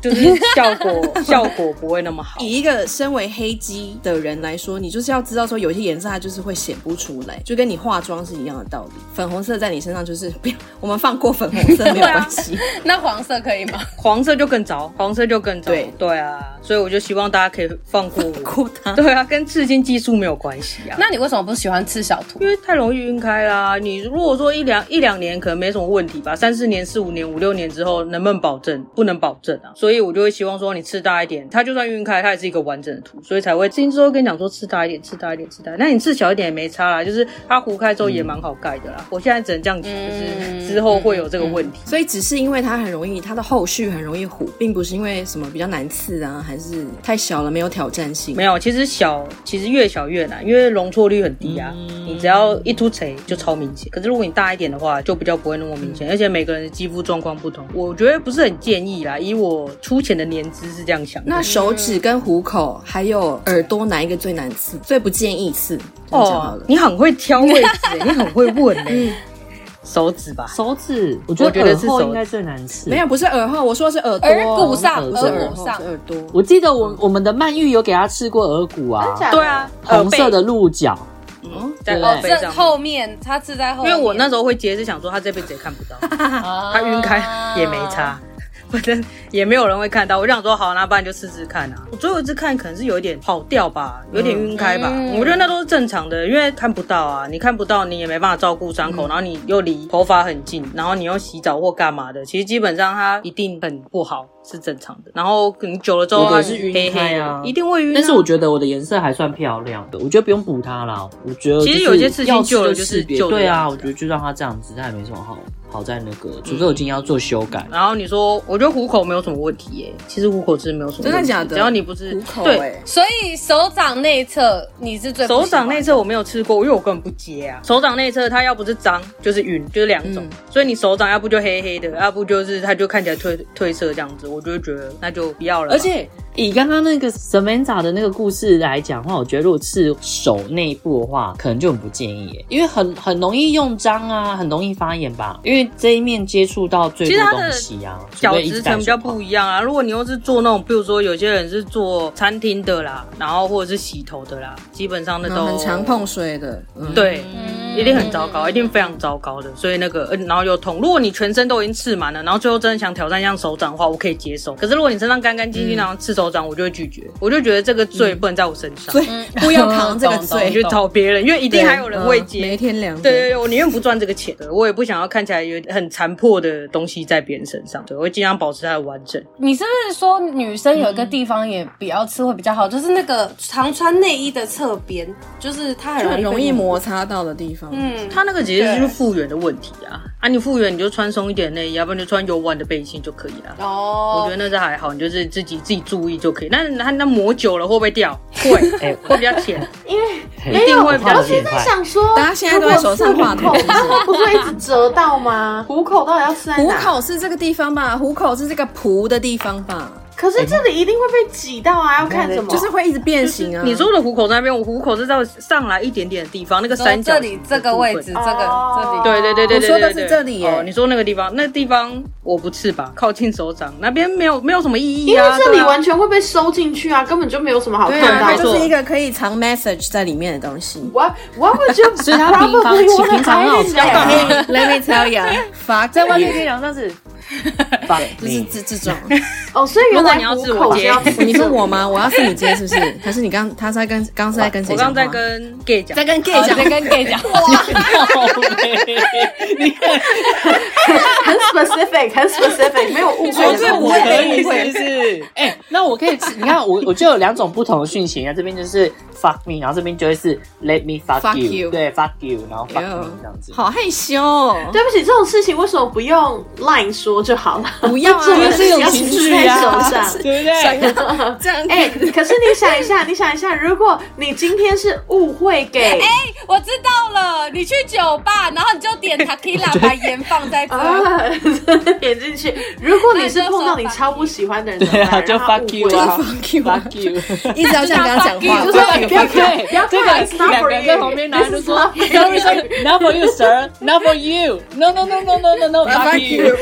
就是效果 [laughs] 效果不会那么好。以一个身为黑肌的人来说，你就是要知道说，有些颜色它就是会显不出来，就跟你化妆是一样的道理。粉红色在你身上就是不要，我们放过粉红色没有关系。[laughs] 那黄色可以吗？黄色就更糟，黄色就更糟。对对啊，所以我就希望大家可以放过我。[laughs] 过它。对啊，跟刺青。技术没有关系啊，那你为什么不喜欢刺小图？因为太容易晕开啦。你如果说一两一两年可能没什么问题吧，三四年、四五年、五六年之后能不能保证？不能保证啊。所以我就会希望说你刺大一点，它就算晕开，它也是一个完整的图，所以才会之后跟你讲说刺大一点，刺大一点，刺大一点。那你刺小一点也没差啦，就是它糊开之后也蛮好盖的啦。我现在只能这样讲，就是之后会有这个问题。所以只是因为它很容易，它的后续很容易糊，并不是因为什么比较难刺啊，还是太小了没有挑战性。没有，其实小，其实越小越难。因为容错率很低啊，你只要一凸锤就超明显。可是如果你大一点的话，就比较不会那么明显。而且每个人的肌肤状况不同，我觉得不是很建议啦。以我粗浅的年资是这样想的。那手指跟虎口还有耳朵哪一个最难刺？最不建议刺？哦，你很会挑位置，你很会问呢。手指吧，手指，我觉得耳后应该最难吃。没有，不是耳后，我说的是耳朵，耳骨上，不是耳上，耳朵。我记得我我们的曼玉有给他吃过耳骨啊，对啊，红色的鹿角，嗯，在耳背上，后面他刺在后面。因为我那时候会接，是想说他这辈子也看不到，[laughs] 他晕开也没差。反正也没有人会看到，我就想说好，那不然就试试看啊。我最后一次看可能是有一点跑掉吧，有点晕开吧。嗯、我觉得那都是正常的，因为看不到啊，你看不到，你也没办法照顾伤口，嗯、然后你又离头发很近，然后你又洗澡或干嘛的，其实基本上它一定很不好，是正常的。然后可能久了之后它是晕开啊，一定会晕、啊。但是我觉得我的颜色还算漂亮的，我觉得不用补它啦。我觉得其实有些事情旧了就是旧，对啊，我觉得就让它这样子，它也没什么好。好在那个，除非我今天要做修改。然后你说，我觉得虎口没有什么问题耶。其实虎口是没有什么问题，真的假的？只要你不是虎口对，所以手掌内侧你是最手掌内侧我没有吃过，因为我根本不接啊。手掌内侧它要不是脏就是晕，就是两种。所以你手掌要不就黑黑的，要不就是它就看起来褪褪色这样子，我就会觉得那就不要了。而且。以刚刚那个 Samantha 的那个故事来讲的话，我觉得如果是手内部的话，可能就很不建议耶，因为很很容易用脏啊，很容易发炎吧。因为这一面接触到最多东西啊，角质层比较不一样啊。如果你又是做那种，比如说有些人是做餐厅的啦，然后或者是洗头的啦，基本上那都很常碰水的，嗯、对。一定很糟糕，一定非常糟糕的。所以那个，嗯然后又痛。如果你全身都已经刺满了，然后最后真的想挑战一下手掌的话，我可以接受。可是如果你身上干干净净，然后刺手掌，我就会拒绝。我就觉得这个罪不能在我身上，对，不要扛这个罪，你去找别人，因为一定还有人会接。每天两。对对对，我宁愿不赚这个钱，我也不想要看起来有很残破的东西在别人身上。对，我会尽量保持它的完整。你是不是说女生有一个地方也比较刺会比较好，就是那个常穿内衣的侧边，就是它很容易摩擦到的地方。嗯，它那个。其实就是复原的问题啊！啊，你复原你就穿松一点内衣，要不然就穿柔软的背心就可以了。哦，我觉得那是还好，你就是自己自己注意就可以。那那那磨久了会不会掉？[laughs] 会，哎，会比较浅，因为一定会比较浅。我现在想说，大家现在都在手上画口，不是会一直折到吗？虎口到底要在哪？虎口是这个地方吧？虎口是这个蹼的地方吧？可是这里一定会被挤到啊！要看什么？就是会一直变形啊！你说的虎口那边，我虎口是在上来一点点的地方，那个三角这里这个位置，这个这里，对对对对对，我说的是这里哦。你说那个地方，那地方我不刺吧，靠近手掌那边没有没有什么意义啊，因为这里完全会被收进去啊，根本就没有什么好看的。它就是一个可以藏 message 在里面的东西。我我不就所以它平常平常很好笑。Let me tell you，发在外面可以讲，但是。就是这这种 [laughs] 哦，所以如果你要自我接，[laughs] 你是我吗？我要是你接是不是？[laughs] 可是你刚他在跟刚是在跟谁讲？我刚在跟 gay 讲，在跟 gay 讲，在跟 gay 讲。哇，很 specific，很 specific，没有误会，是我可以是不是？哎，那我可以，你看我我就有两种不同的讯息啊，这边就是 fuck me，然后这边就会是 let me fuck you，对，fuck you，然后 fuck me 这样子。好害羞哦，对不起，这种事情为什么不用 line 说？就好了，[laughs] 不要啊，[laughs] 是有情绪啊，[laughs] 对不对？这样。哎，可是你想一下，你想一下，如果你今天是误会给，哎，我知道了，你去酒吧，然后你就点 Tequila，把盐放在这，点进去。如果你是碰到你超不喜欢的人，对啊，就 fuck you 啊，fuck you，fuck you，一直要像刚刚讲话，不要不要不要，这个两个人在旁边拿着说，Sorry，Not for you, sir, Not for you, No, no, no, no, no, no, no, fuck you.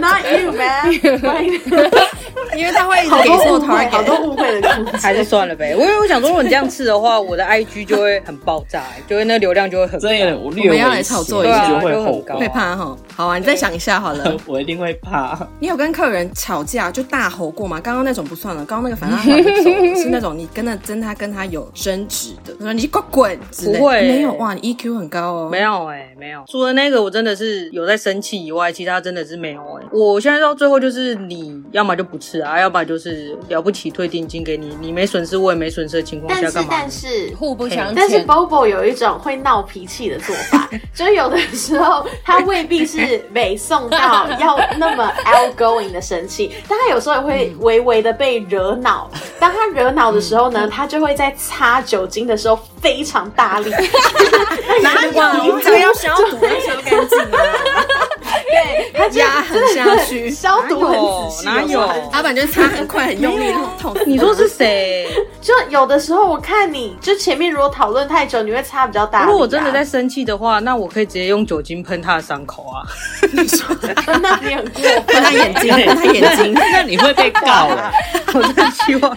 Not you, [laughs] man！[laughs] 因为他会一直给错 target，好多误会的还是算了呗。我因为我想说，如果你这样吃的话，我的 IG 就会很爆炸，就会那流量就会很。所以我们要来炒作一下，就会很高，会怕哈。好啊，你再想一下好了。我一定会怕。你有跟客人吵架就大吼过吗？刚刚那种不算了，刚刚那个反正是那种你跟他真他跟他有争执的，他说你滚滚，不会没有哇，你 EQ 很高哦。没有哎，没有。除了那个我真的是有在生气以外，其他真的是没有哎。我现在到最后就是你要么就不吃啊，要么就是了不起退定金给你，你没损失我也没损失的情况下干嘛？但是但是互不相。但是 Bobo 有一种会闹脾气的做法，[laughs] 就有的时候他未必是美送到要那么 outgoing 的生气，但他有时候也会微微的被惹恼。当他惹恼的时候呢，他就会在擦酒精的时候非常大力，哪有这个要消毒要消干净啊？对，他压很下去，消毒很仔细，哪有？阿板就擦很快很用力，痛。你说是谁？[laughs] 就有的时候我看你就前面如果讨论太久，你会擦比较大。如果我真的在生气的话，那我可以直接用酒精喷他的伤口啊。你说那你很过分，[laughs] 喷他眼睛，[laughs] 喷他眼睛，那你会被告了。我真的希望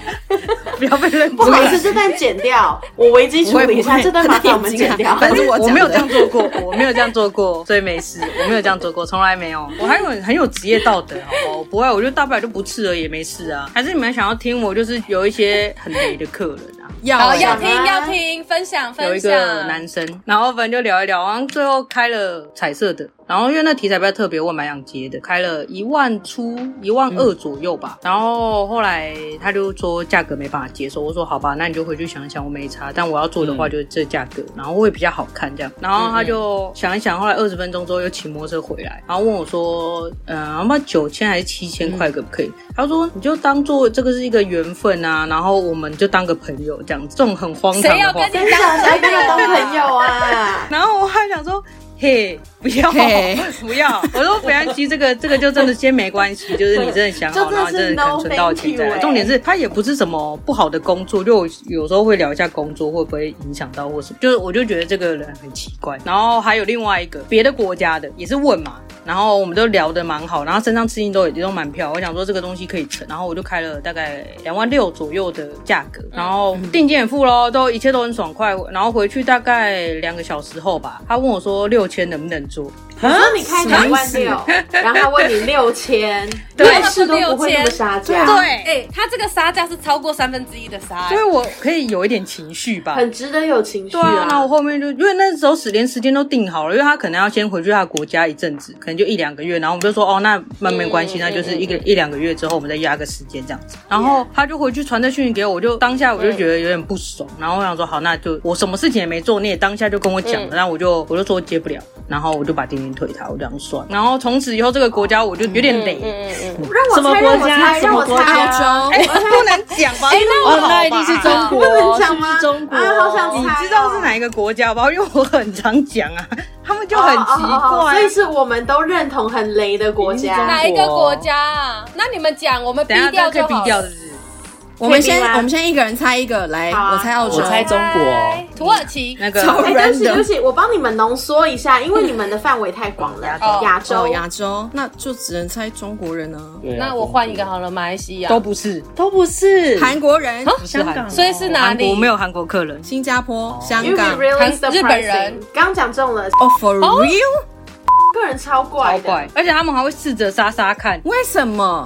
不要被认出。不好意思，这段剪掉，我危机处理一下，这段麻烦我们剪掉。但是我我没有这样做过，我没有这样做过，所以没事，我没有这样做过，从来没有。我还有很有职业道德，好不好？我不会，我就大不了就不吃了，也没事啊。还是你们想要听我，就是有一些很雷的客人啊，要要听要听，分享分享。有一个男生，然后反正就聊一聊，然后最后开了彩色的。然后因为那题材比较特别，我蛮想接的，开了一万出一万二左右吧。嗯、然后后来他就说价格没办法接受，我说好吧，那你就回去想一想，我没差。但我要做的话就是这价格，然后会比较好看这样。然后他就想一想，后来二十分钟之后又骑摩托车回来，然后问我说，嗯，要不九千还是七千块可不可以？嗯、他说你就当做这个是一个缘分啊，然后我们就当个朋友这样子，这种很荒唐的话，谁要跟你当朋友啊？[laughs] 然后我还想说。嘿，不要.不要！我说不要，其实这个 [laughs] 这个就真的先没关系，就是你真的想好，然后真的肯存到钱再来。重点是他也不是什么不好的工作，就有时候会聊一下工作会不会影响到或什么，就是我就觉得这个人很奇怪。然后还有另外一个别的国家的也是问嘛，然后我们都聊得蛮好，然后身上资金都也都蛮漂。我想说这个东西可以成，然后我就开了大概两万六左右的价格，然后定金也付喽，都一切都很爽快。然后回去大概两个小时后吧，他问我说六。千能不能做？你说你开两万六，然后他问你六千，[laughs] 对，是都不会那么杀价。对，哎，他这个杀价是超过三分之一的杀，所以我可以有一点情绪吧，很值得有情绪。对啊，那我后面就因为那时候时连时间都定好了，因为他可能要先回去他的国家一阵子，可能就一两个月，然后我们就说哦，那那没关系，那就是一个一两个月之后我们再压个时间这样子。然后他就回去传这讯息给我，我就当下我就觉得有点不爽，然后我想说好，那就我什么事情也没做，你也当下就跟我讲了，然后我就我就说接不了。然后我就把定金退他，我这样算。然后从此以后，这个国家我就有点累。嗯嗯，让我猜，让我猜，让我猜。哎，不能讲吧？哎，那我那一定是中国，不能讲吗？中国，好想猜。你知道是哪一个国家吧？因为我很常讲啊，他们就很奇怪。所以是我们都认同很雷的国家。哪一个国家啊？那你们讲，我们逼掉就好。我们先，我们先一个人猜一个来，我猜澳洲，我猜中国，土耳其。那个。哎，对不起，对不起，我帮你们浓缩一下，因为你们的范围太广了。亚洲，亚洲，那就只能猜中国人呢。那我换一个好了，马来西亚。都不是，都不是，韩国人，香港，所以是哪里？我没有韩国客人，新加坡、香港、日本人，刚讲中了。Oh, for real? 个人超怪，超怪，而且他们还会试着杀杀看，为什么？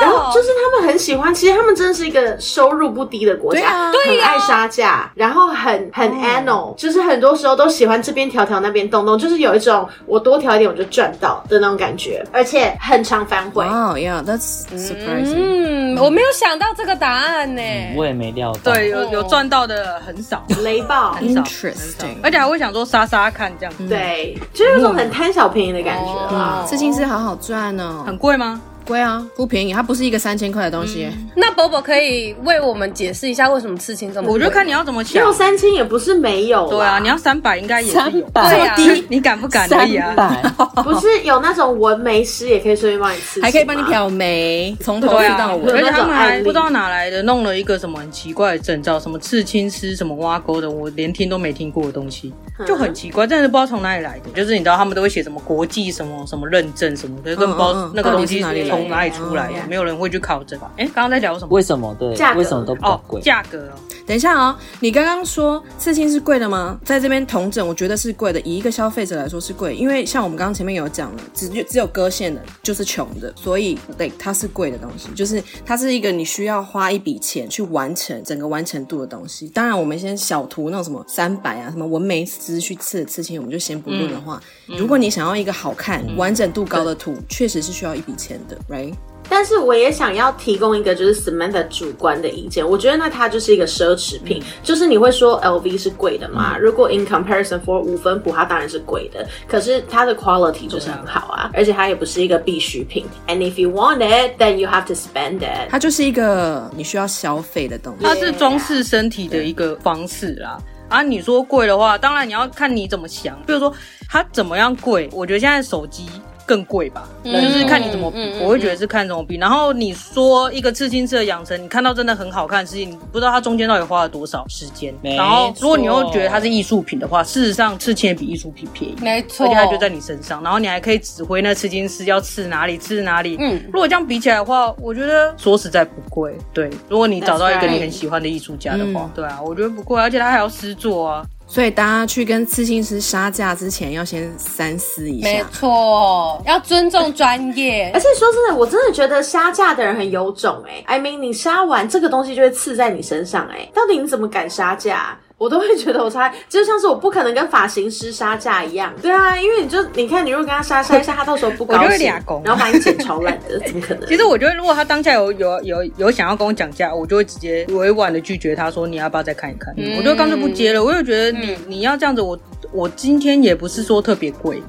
然后就是他们很喜欢，其实他们真的是一个收入不低的国家，对啊，很爱杀价，然后很很 anal，就是很多时候都喜欢这边调调那边动动，就是有一种我多调一点我就赚到的那种感觉，而且很常反悔。哦，yeah，that's surprising。嗯，我没有想到这个答案呢，我也没料到。对，有有赚到的很少，雷暴，interesting，而且还会想说杀杀看这样。子，对，就是那种很贪小便宜。的感觉啊，刺青师好好赚哦，很贵吗？贵啊，不便宜，它不是一个三千块的东西。那伯伯可以为我们解释一下为什么刺青这么贵？我就看你要怎么想。要三千也不是没有，对啊，你要三百应该也是有。这么低，你敢不敢？可以啊，[laughs] 不是有那种纹眉师也可以顺便帮你刺，还可以帮你漂眉，从头刺到尾。而且他们还不知道哪来的，弄了一个什么很奇怪的证照，什么刺青师，什么挖沟的，我连听都没听过的东西，就很奇怪，真的不知道从哪里来的。就是你知道他们都会写什么国际什么什么认证什么，可是根本不知道那个东西从哪里出来的。没有人会去考证吧？哎，刚刚在聊什么？为什么？对，价格为什么都比较贵？价格哦。等一下哦，你刚刚说刺青是贵的吗？在这边同整，我觉得是贵的。以一个消费者来说是贵，因为像我们刚刚前面有讲了，只只有割线的，就是穷的，所以对，它是贵的东西，就是它是一个你需要花一笔钱去完成整个完成度的东西。当然，我们先小图那种什么三百啊，什么纹眉师去刺刺青，我们就先不论的话，嗯、如果你想要一个好看、嗯、完整度高的图，确实是需要一笔钱的，right？但是我也想要提供一个就是 Samantha 主观的意见，我觉得那它就是一个奢侈品，嗯、就是你会说 LV 是贵的嘛？嗯、如果 in comparison for 五分谱，它当然是贵的，可是它的 quality 就是很好啊，而且它也不是一个必需品。And if you want it, then you have to spend it。它就是一个你需要消费的东西，它是装饰身体的一个方式啦。啊，你说贵的话，当然你要看你怎么想，比如说它怎么样贵，我觉得现在手机。更贵吧，就是看你怎么比，我会觉得是看怎么比。然后你说一个刺青师的养成，你看到真的很好看的事情，你不知道它中间到底花了多少时间。然后如果你又觉得它是艺术品的话，事实上刺青也比艺术品便宜，没错，而且它就在你身上，然后你还可以指挥那刺青师要刺哪里，刺哪里。嗯，如果这样比起来的话，我觉得说实在不贵。对，如果你找到一个你很喜欢的艺术家的话，对啊，我觉得不贵，而且他还要实作啊。所以大家去跟刺青师杀价之前，要先三思一下。没错，要尊重专业。[laughs] 而且说真的，我真的觉得杀价的人很有种哎、欸。I mean，你杀完这个东西就会刺在你身上哎、欸。到底你怎么敢杀价？我都会觉得我差，就像是我不可能跟发型师杀价一样。对啊，因为你就你看，你如果跟他杀杀一下，他到时候不高兴，然后把你剪超烂的，怎么可能？其实我觉得，如果他当下有有有有想要跟我讲价，我就会直接委婉的拒绝他说，你要不要再看一看？嗯、我就干脆不接了。我就觉得你、嗯、你要这样子，我我今天也不是说特别贵。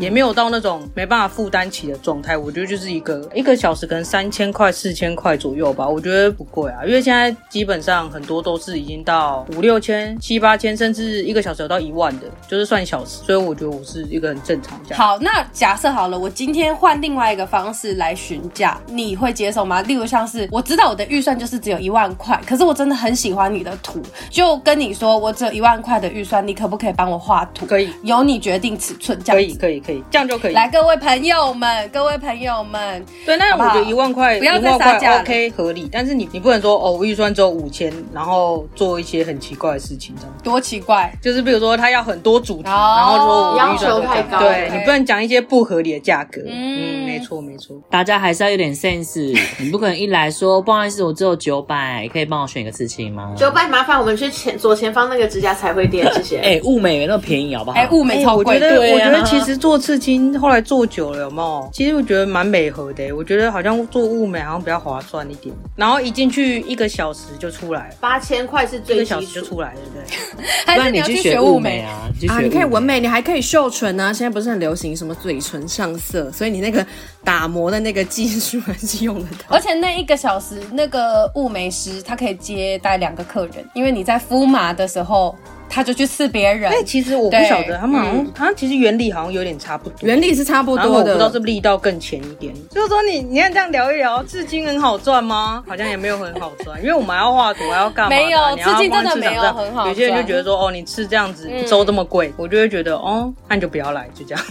也没有到那种没办法负担起的状态，我觉得就是一个一个小时可能三千块、四千块左右吧，我觉得不贵啊。因为现在基本上很多都是已经到五六千、七八千，甚至一个小时有到一万的，就是算小时。所以我觉得我是一个很正常价。好，那假设好了，我今天换另外一个方式来询价，你会接受吗？例如像是我知道我的预算就是只有一万块，可是我真的很喜欢你的图，就跟你说我只有一万块的预算，你可不可以帮我画图？可以，由你决定尺寸，这样可以，可以，可以，这样就可以。来，各位朋友们，各位朋友们，对，那我觉得一万块，不要再杀价，OK，合理。但是你你不能说哦，我预算只有五千，然后做一些很奇怪的事情，这样多奇怪？就是比如说他要很多主题，然后说我预算太高，对，你不能讲一些不合理的价格。嗯，没错没错，大家还是要有点 sense，[laughs] 你不可能一来说不好意思，我只有九百，可以帮我选一个刺青吗？九百，麻烦我们去前左前方那个指甲彩绘店，谢谢。[laughs] 哎，物美那么便宜好不好？哎，物美超贵，我觉得我觉得其实做刺青后来做久了。有没有？其实我觉得蛮美和的，我觉得好像做物美好像比较划算一点。然后一进去一个小时就出来，八千块是最一个小时就出来，对不对？还是你要去学物美啊？啊，你可以纹眉，你还可以绣唇啊。现在不是很流行什么嘴唇上色，所以你那个打磨的那个技术还是用得到。而且那一个小时，那个物美师他可以接待两个客人，因为你在敷麻的时候。他就去刺别人。哎，其实我不晓得，他们好像好像其实原理好像有点差不多，原理是差不多的，我不知道是不是力道更浅一点。就是说你你看这样聊一聊，至今很好赚吗？好像也没有很好赚，因为我们要画图，还要干嘛？没有，至今真的没有很好。有些人就觉得说，哦，你吃这样子一周这么贵，我就会觉得，哦，那你就不要来，就这样。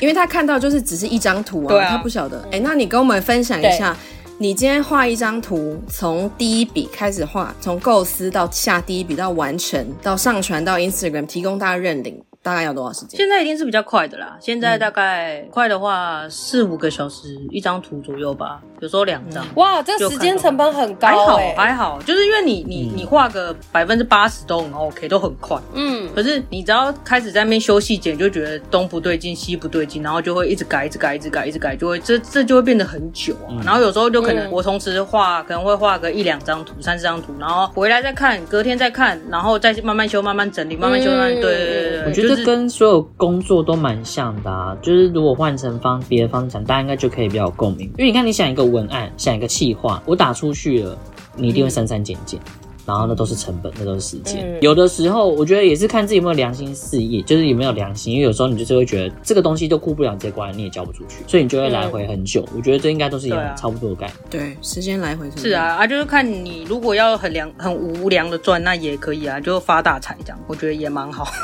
因为他看到就是只是一张图啊，他不晓得。哎，那你跟我们分享一下。你今天画一张图，从第一笔开始画，从构思到下第一笔到完成，到上传到 Instagram，提供大家认领。大概要多少时间？现在已经是比较快的啦。现在大概快的话四五个小时一张图左右吧，有时候两张。哇，这时间成本很高。还好还好，就是因为你你你画个百分之八十都很 OK，都很快。嗯。可是你只要开始在那边修细节，就觉得东不对劲西不对劲，然后就会一直改一直改一直改一直改，就会这这就会变得很久啊。然后有时候就可能我同时画可能会画个一两张图、三四张图，然后回来再看，隔天再看，然后再慢慢修、慢慢整理、慢慢修、慢慢对对对对。我觉得。这跟所有工作都蛮像的啊，就是如果换成方别的方向，大家应该就可以比较有共鸣。因为你看，你想一个文案，想一个气话，我打出去了，你一定会删删减减。嗯然后那都是成本，那都是时间。嗯、有的时候，我觉得也是看自己有没有良心事业，就是有没有良心。因为有时候你就是会觉得这个东西都顾不了这关，你也交不出去，所以你就会来回很久。嗯、我觉得这应该都是一样差不多的概念。对，时间来回是。是啊，啊，就是看你如果要很良、很无良的赚，那也可以啊，就发大财这样，我觉得也蛮好。[laughs]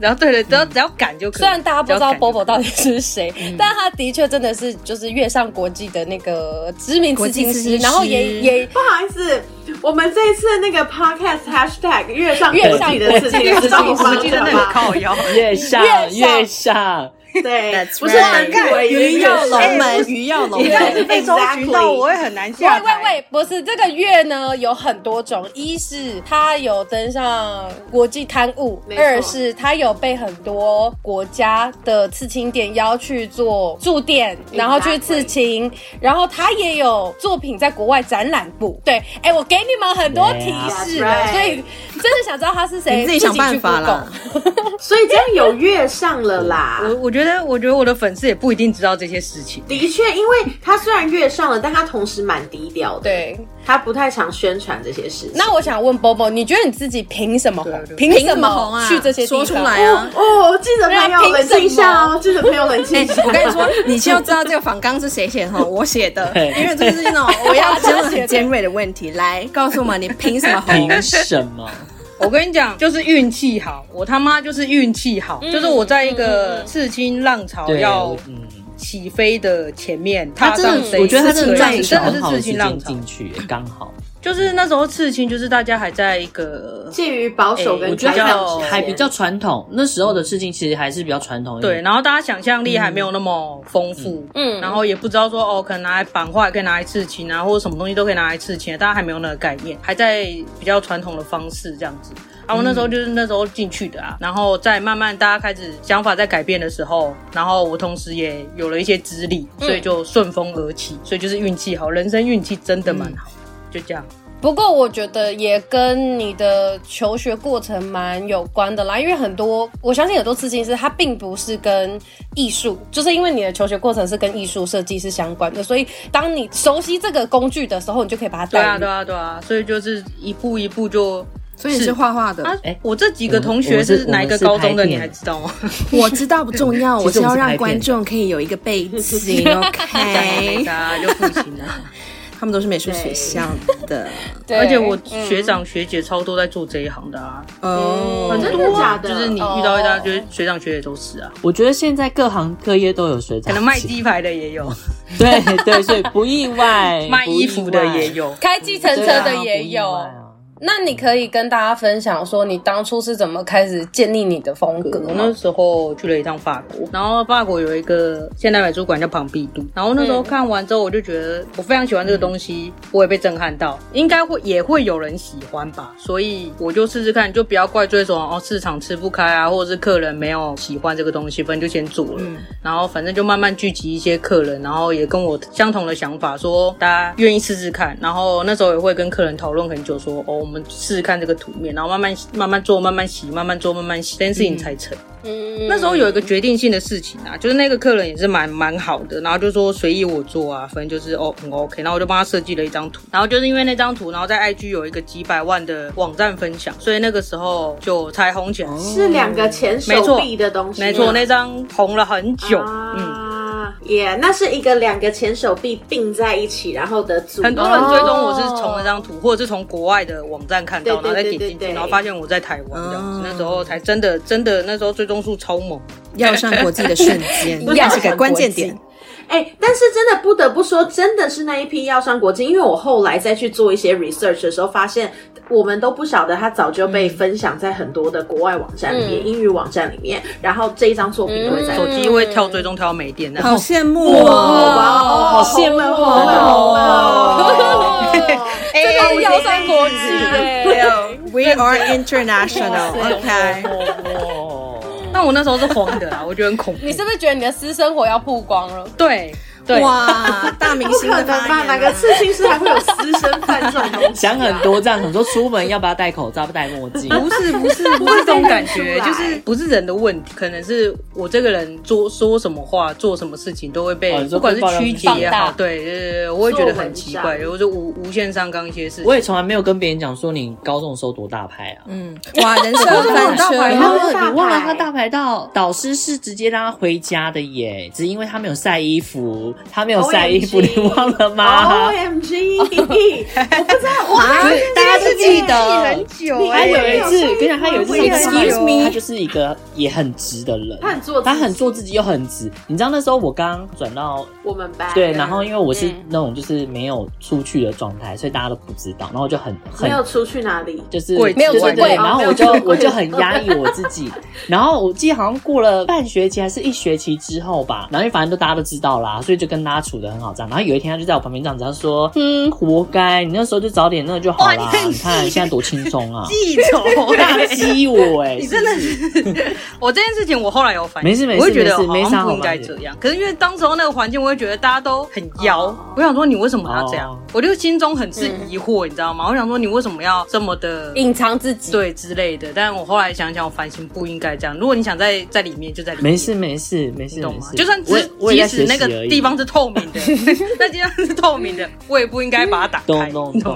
然后对对，只要、嗯、只要敢就可以。虽然大家不知道 Bobo 到底是谁，嗯、但他的确真的是就是月上国际的那个知名刺青师，然后也也不好意思。我们这一次那个 podcast hashtag 月上月上的刺青师，我记得那个靠腰，月上月上。对，不是很看鱼跃龙门，鱼跃龙门，被搜寻到我会很难下。喂喂喂，不是这个月呢，有很多种，一是他有登上国际刊物，二是他有被很多国家的刺青店邀去做驻店，然后去刺青，然后他也有作品在国外展览部。对，哎，我给你们很多提示了，所以真的想知道他是谁，你自己想办法了。所以这样有月上了啦，我我觉得。觉得我觉得我的粉丝也不一定知道这些事情。的确，因为他虽然月上了，但他同时蛮低调的。对，他不太常宣传这些事情。那我想问 Bobo，你觉得你自己凭什么红？凭什么红啊？去这些说出来啊！哦，记者朋友冷静一下哦，记者朋友冷静一下。我跟你说，你先要知道这个访纲是谁写的，[laughs] 我写的，因为这是那种我要真的很尖锐的问题。来，告诉我们，你凭什么红？凭什么？我跟你讲，就是运气好，我他妈就是运气好，嗯、就是我在一个刺青浪潮要起飞的前面，嗯、他真的，我觉得他真的在真的是刺青浪潮进去，刚好。就是那时候刺青，就是大家还在一个介于保守跟比较还比较传统。那时候的刺青其实还是比较传统。对，然后大家想象力还没有那么丰富，嗯，然后也不知道说哦，可能拿来版画，可以拿来刺青啊，或者什么东西都可以拿来刺青，大家还没有那个概念，还在比较传统的方式这样子。然后那时候就是那时候进去的啊，然后再慢慢大家开始想法在改变的时候，然后我同时也有了一些资历，所以就顺风而起，所以就是运气好，人生运气真的蛮好，就这样。不过我觉得也跟你的求学过程蛮有关的啦，因为很多我相信很多刺青师他并不是跟艺术，就是因为你的求学过程是跟艺术设计是相关的，所以当你熟悉这个工具的时候，你就可以把它。对啊，对啊，对啊，所以就是一步一步就，所以是画画的。哎、我这几个同学是哪一个高中的，你还知道吗？[laughs] 我知道不重要，我是要让观众可以有一个背景，[laughs] OK，[laughs] 大家就不行了。他们都是美术学校的，对，而且我学长学姐超多在做这一行的啊，哦，很多啊，就是你遇到一大堆学长学姐都是啊。我觉得现在各行各业都有学长，可能卖鸡排的也有，对对，所以不意外，[laughs] 卖衣服的也有，开计程车的也有。那你可以跟大家分享说，你当初是怎么开始建立你的风格？我那时候去了一趟法国，然后法国有一个现代美术馆叫庞毕度，然后那时候看完之后，我就觉得我非常喜欢这个东西，我也被震撼到，应该会也会有人喜欢吧，所以我就试试看，就不要怪罪说哦市场吃不开啊，或者是客人没有喜欢这个东西，反正就先做了，然后反正就慢慢聚集一些客人，然后也跟我相同的想法，说大家愿意试试看，然后那时候也会跟客人讨论很久，说哦。我们试试看这个图面，然后慢慢慢慢做，慢慢洗，慢慢做，慢慢洗，这件事情才成。嗯，那时候有一个决定性的事情啊，就是那个客人也是蛮蛮好的，然后就说随意我做啊，反正就是哦很 OK，然后我就帮他设计了一张图，然后就是因为那张图，然后在 IG 有一个几百万的网站分享，所以那个时候就才红起来。是两个前手臂的东西，没错，那张红了很久，啊、嗯。耶，yeah, 那是一个两个前手臂并在一起，然后的组。很多人追踪我是从那张图，或者是从国外的网站看到，然后再点进去，然后发现我在台湾这样子。那时候才真的真的，那时候追踪数超猛，要上国际的瞬间，[laughs] 要是个关键点。哎、欸，但是真的不得不说，真的是那一批要上国际，因为我后来再去做一些 research 的时候，发现我们都不晓得他早就被分享在很多的国外网站里面，嗯、英语网站里面，然后这一张作品都会在手机会跳追踪跳到没电，好羡慕哦，好羡慕哦，[laughs] 这个要上国际，[laughs] We are international，OK。[laughs] 那我那时候是慌的啊，我觉得很恐怖。你是不是觉得你的私生活要曝光了？对。对哇，大明星的吧？哪个刺青师还会有私生饭这种东西？想很多这样，很多出门要不要戴口罩，不戴墨镜？[laughs] 不是不是不是这种感觉，就是不是人的问题，可能是我这个人做说什么话，做什么事情都会被，不管是曲解也好，对对对，我会觉得很奇怪，我就无无限上纲一些事情。我也从来没有跟别人讲说你高中时候多大牌啊？嗯，哇，人生翻车，你忘了他大牌到导师是直接让他回家的耶，只因为他没有晒衣服，他没有晒。衣服你忘了吗？O M G，[laughs] 我不知道，哇，大家是记得。很久。他有一次，跟你讲，他有一次，Excuse me，他就是一个也很直的人，他很做，他很做自己又很直。你知道那时候我刚转到我们班，对，然后因为我是那种就是没有出去的状态，所以大家都不知道，然后我就很很没有出去哪里，就是没有出对，然后我就我就很压抑我自己。[laughs] 然后我记得好像过了半学期还是一学期之后吧，然后反正都大家都知道啦，所以就跟大家处的很好这样。然后有一天他就在我旁边这样子，他说：“嗯，活该，你那时候就早点那个就好了。你看现在多轻松啊！[laughs] 记仇，打击我哎！[laughs] 你真的是 [laughs] 我这件事情，我后来有反应，没事没事，我会觉得没啥不应该这样。可是因为当时候那个环境，我会觉得大家都很妖。我想说你为什么要这样？我就心中很是疑惑，你知道吗？我想说你为什么要这么的隐藏自己，对之类的。但我后来想想，我反省不应该这样。如果你想在在里面，就在里面。没事没事没事，懂吗？就算即即使那个地方是透明的，[laughs] 那地方是透明的，我也不应该把它打开。懂懂懂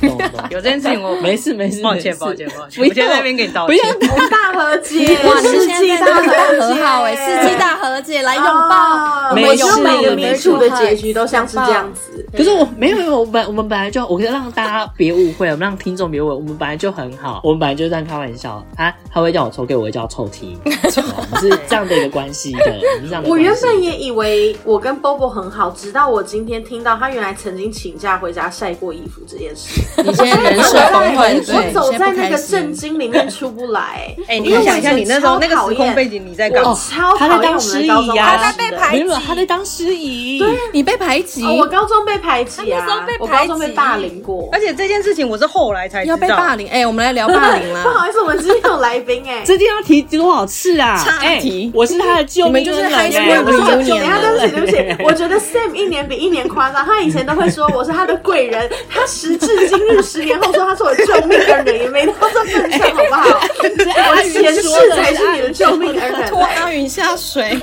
懂。有这件事情，我 [laughs] 没事没事，抱歉抱歉抱歉。我先在那边给你道歉。不要大和解，[laughs] 哇，世纪大和好哎，世纪大和解，来拥抱。每个每个民主的结局都像是这样子。可是我没有没有，我本我们本来就，我让大家别误会，我们让听众别误会，我们本来就很好，我们本来就在开玩笑。他他会叫我抽给我会叫臭 T，我们是这样的一个关系的，我们这样的。我原本也以为我跟 Bobo 很好，直到我今天听到他原来曾经请假回家晒过衣服这件事。你现在人设崩溃，我走在那个震惊里面出不来。[laughs] 哎，你想一下，你那时候那个时空背景，你在干嘛？超讨厌我们的高中，他在被排挤，他在当司仪，对，你被排挤。我高中被被排挤啊，那时候被排挤我高中被霸凌过，而且这件事情我是后来才知道要被霸凌，哎、欸，我们来聊霸凌啦。不好意思，我们今天有来宾哎、欸，这件要提多少次啊？岔题欸，我是他的救命你们就是恩人 school 不是，reunion 等一下，对不起，对不起，我觉得 Sam 一年比一年夸张。他以前都会说我是他的贵人，他时至今日，十年后说他是我的救命恩人，也没到这份上，好不好？[laughs] 我的前世才是你的救命恩人，拖阿云下水，